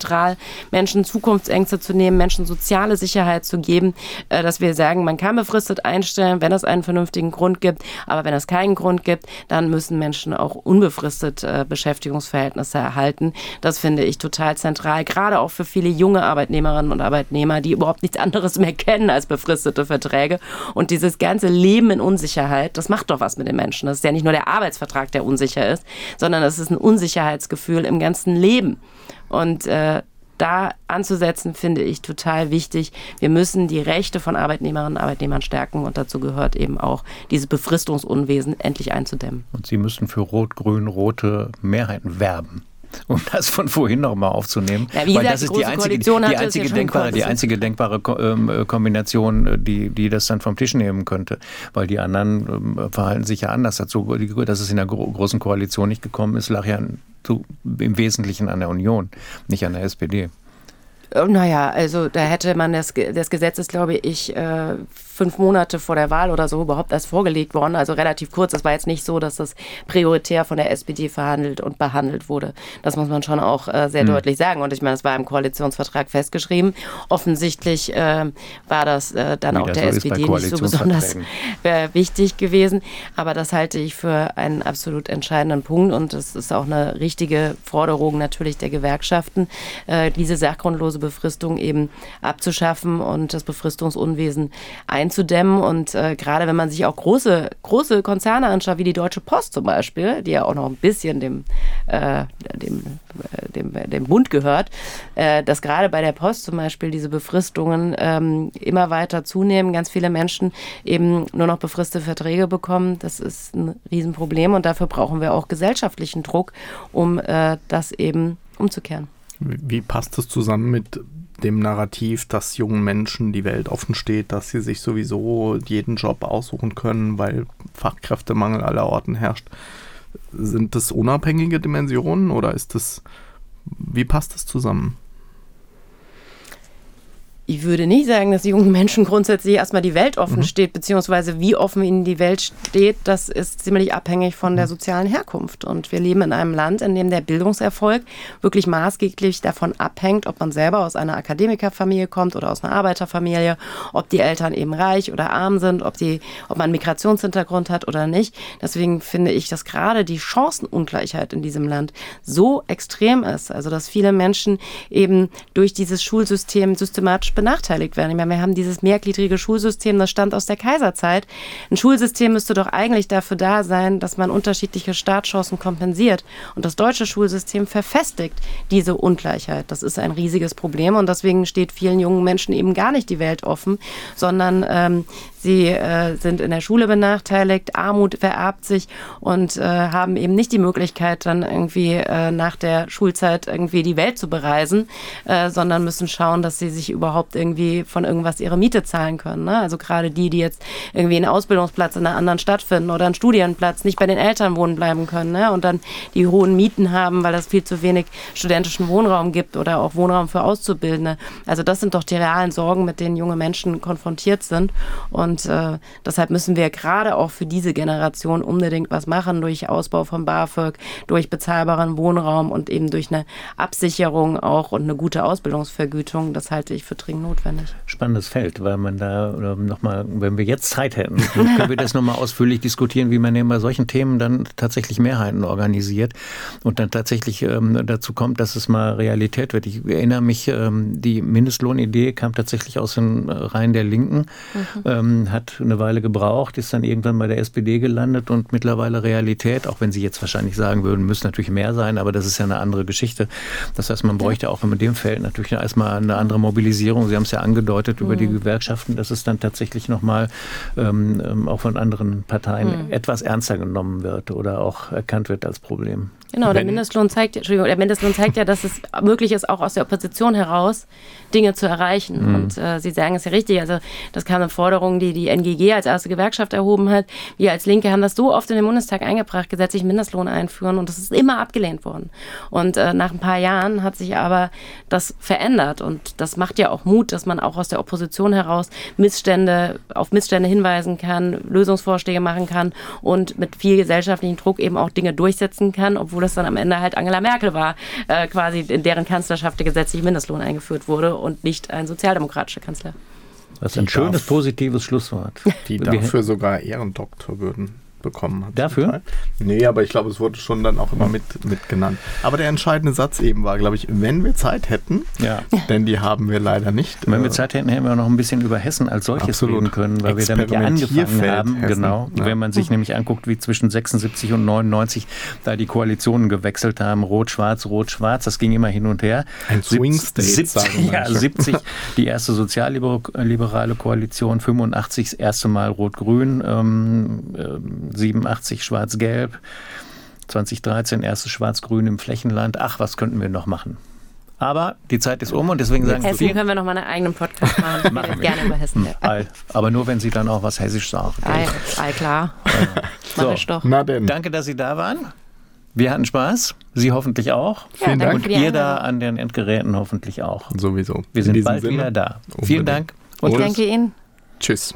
Menschen Zukunftsängste zu nehmen, Menschen soziale Sicherheit zu geben, äh, dass wir sagen, man kann befristet einstellen, wenn es einen vernünftigen Grund gibt. Aber wenn es keinen Grund gibt, dann müssen Menschen auch unbefristet äh, Beschäftigungsverhältnisse erhalten. Das finde ich total zentral, gerade auch für viele junge Arbeitnehmerinnen und Arbeitnehmer, die überhaupt nichts anderes mehr kennen als befristete Verträge. Und dieses ganze Leben in Unsicherheit, das macht doch was mit den Menschen. Das ist ja nicht nur der Arbeitsvertrag, der unsicher ist, sondern es ist ein Unsicherheitsgefühl im ganzen Leben. Und äh, da anzusetzen, finde ich total wichtig. Wir müssen die Rechte von Arbeitnehmerinnen und Arbeitnehmern stärken und dazu gehört eben auch, dieses Befristungsunwesen endlich einzudämmen. Und Sie müssen für rot-grün-rote Mehrheiten werben. Um das von vorhin nochmal aufzunehmen. Ja, wie Weil gesagt, das die ist die Große einzige, die einzige, ja denkbare, die einzige denkbare ähm, äh, Kombination, äh, die, die das dann vom Tisch nehmen könnte. Weil die anderen ähm, verhalten sich ja anders dazu. Die- Dass es in der gro Großen Koalition nicht gekommen ist, lag ja so im Wesentlichen an der Union, nicht an der SPD. Äh, Naja, also da hätte man das, das Gesetz ist, glaube ich, äh, fünf Monate vor der Wahl oder so überhaupt erst vorgelegt worden. Also relativ kurz. Es war jetzt nicht so, dass das prioritär von der SPD verhandelt und behandelt wurde. Das muss man schon auch äh, sehr deutlich sagen. Und ich meine, es war im Koalitionsvertrag festgeschrieben. Offensichtlich äh, war das äh, dann Wie auch das der SPD nicht so besonders äh, wichtig gewesen. Aber das halte ich für einen absolut entscheidenden Punkt und es ist auch eine richtige Forderung natürlich der Gewerkschaften, äh, diese sachgrundlose Befristung eben abzuschaffen und das Befristungsunwesen einzudämmen. Und äh, gerade wenn man sich auch große, große Konzerne anschaut, wie die Deutsche Post zum Beispiel, die ja auch noch ein bisschen dem, äh, dem, äh, dem, dem Bund gehört, äh, dass gerade bei der Post zum Beispiel diese Befristungen ähm, immer weiter zunehmen, ganz viele Menschen eben nur noch befristete Verträge bekommen. Das ist ein Riesenproblem und dafür brauchen wir auch gesellschaftlichen Druck, um äh, das eben umzukehren. Wie, passt das zusammen mit dem Narrativ, dass jungen Menschen die Welt offen steht, dass sie sich sowieso jeden Job aussuchen können, weil Fachkräftemangel aller Orten herrscht? Sind das unabhängige Dimensionen oder ist das, wie passt das zusammen? Ich würde nicht sagen, dass jungen Menschen grundsätzlich erstmal die Welt offen steht, beziehungsweise wie offen ihnen die Welt steht, das ist ziemlich abhängig von der sozialen Herkunft. Und wir leben in einem Land, in dem der Bildungserfolg wirklich maßgeblich davon abhängt, ob man selber aus einer Akademikerfamilie kommt oder aus einer Arbeiterfamilie, ob die Eltern eben reich oder arm sind, ob, die, ob man einen Migrationshintergrund hat oder nicht. Deswegen finde ich, dass gerade die Chancenungleichheit in diesem Land so extrem ist. Also, dass viele Menschen eben durch dieses Schulsystem systematisch benachteiligt werden. Ich meine, wir haben dieses mehrgliedrige Schulsystem, das stammt aus der Kaiserzeit. Ein Schulsystem müsste doch eigentlich dafür da sein, dass man unterschiedliche Startchancen kompensiert. Und das deutsche Schulsystem verfestigt diese Ungleichheit. Das ist ein riesiges Problem und deswegen steht vielen jungen Menschen eben gar nicht die Welt offen, sondern ähm, sie äh, sind in der Schule benachteiligt, Armut vererbt sich und äh, haben eben nicht die Möglichkeit, dann irgendwie äh, nach der Schulzeit irgendwie die Welt zu bereisen, äh, sondern müssen schauen, dass sie sich überhaupt irgendwie von irgendwas ihre Miete zahlen können. Ne? Also gerade die, die jetzt irgendwie einen Ausbildungsplatz in einer anderen Stadt finden oder einen Studienplatz, nicht bei den Eltern wohnen bleiben können ne? und dann die hohen Mieten haben, weil es viel zu wenig studentischen Wohnraum gibt oder auch Wohnraum für Auszubildende. Also das sind doch die realen Sorgen, mit denen junge Menschen konfrontiert sind. Und äh, deshalb müssen wir gerade auch für diese Generation unbedingt was machen durch Ausbau von BAföG, durch bezahlbaren Wohnraum und eben durch eine Absicherung auch und eine gute Ausbildungsvergütung. Das halte ich für dringend notwendig. Spannendes Feld, weil man da ähm, nochmal, wenn wir jetzt Zeit hätten, können wir das nochmal ausführlich diskutieren, wie man eben bei solchen Themen dann tatsächlich Mehrheiten organisiert und dann tatsächlich ähm, dazu kommt, dass es mal Realität wird. Ich erinnere mich, ähm, die Mindestlohnidee kam tatsächlich aus den Reihen der Linken, ähm, hat eine Weile gebraucht, ist dann irgendwann bei der SPD gelandet und mittlerweile Realität, auch wenn Sie jetzt wahrscheinlich sagen würden, müsste natürlich mehr sein, aber das ist ja eine andere Geschichte. Das heißt, man bräuchte auch in dem Feld natürlich erstmal eine andere Mobilisierung. Sie haben es ja angedeutet über die Gewerkschaften, dass es dann tatsächlich nochmal ähm, ähm, auch von anderen Parteien etwas ernster genommen wird oder auch erkannt wird als Problem. Genau, der Mindestlohn zeigt, Entschuldigung, der Mindestlohn zeigt ja, dass es möglich ist, auch aus der Opposition heraus Dinge zu erreichen. Und äh, Sie sagen es ja richtig, also das kam eine Forderung, die die NGG als erste Gewerkschaft erhoben hat. Wir als Linke haben das so oft in den Bundestag eingebracht, gesetzlichen Mindestlohn einführen und das ist immer abgelehnt worden. Und äh, nach ein paar Jahren hat sich aber das verändert und das macht ja auch Mut, dass man auch aus der Opposition heraus Missstände, auf Missstände hinweisen kann, Lösungsvorschläge machen kann und mit viel gesellschaftlichem Druck eben auch Dinge durchsetzen kann, obwohl es dann am Ende halt Angela Merkel war, äh, quasi in deren Kanzlerschaft der gesetzliche Mindestlohn eingeführt wurde und nicht ein sozialdemokratischer Kanzler. Das ist ein schönes, positives Schlusswort. Die dafür sogar Ehrendoktorwürden bekommen hat. Dafür? Nee, aber ich glaube, es wurde schon dann auch immer mit, mit genannt. Aber der entscheidende Satz eben war, glaube ich, wenn wir Zeit hätten, Ja. denn die haben wir leider nicht. Wenn wir äh, Zeit hätten, hätten wir noch ein bisschen über Hessen als solches Absolut. reden können, weil wir damit ja angefangen haben. Hessen. Genau. Ja. Wenn man sich nämlich anguckt, wie zwischen 76 und 99 da die Koalitionen gewechselt haben, Rot-Schwarz, Rot-Schwarz, das ging immer hin und her. Ein Swing State, 70, sagen ja, manche. 70 die erste sozialliberale Koalition, 85 das erste Mal Rot-Grün, ähm, ähm, 87 Schwarz-Gelb. 2013 erstes Schwarz-Grün im Flächenland. Ach, was könnten wir noch machen? Aber die Zeit ist um und deswegen sagen Hessen wir können wir noch mal einen eigenen Podcast machen. Machen wir. Gerne über Hessen. Ja. All, aber nur, wenn Sie dann auch was Hessisch sagen. All, all klar. So. Mach ich doch. Na denn. Danke, dass Sie da waren. Wir hatten Spaß. Sie hoffentlich auch. Ja, Vielen danke Und ihr da an den Endgeräten hoffentlich auch. Sowieso. Wir In sind bald Sinne. wieder da. Unbedingt. Vielen Dank. Ich Und danke Ihnen. Tschüss.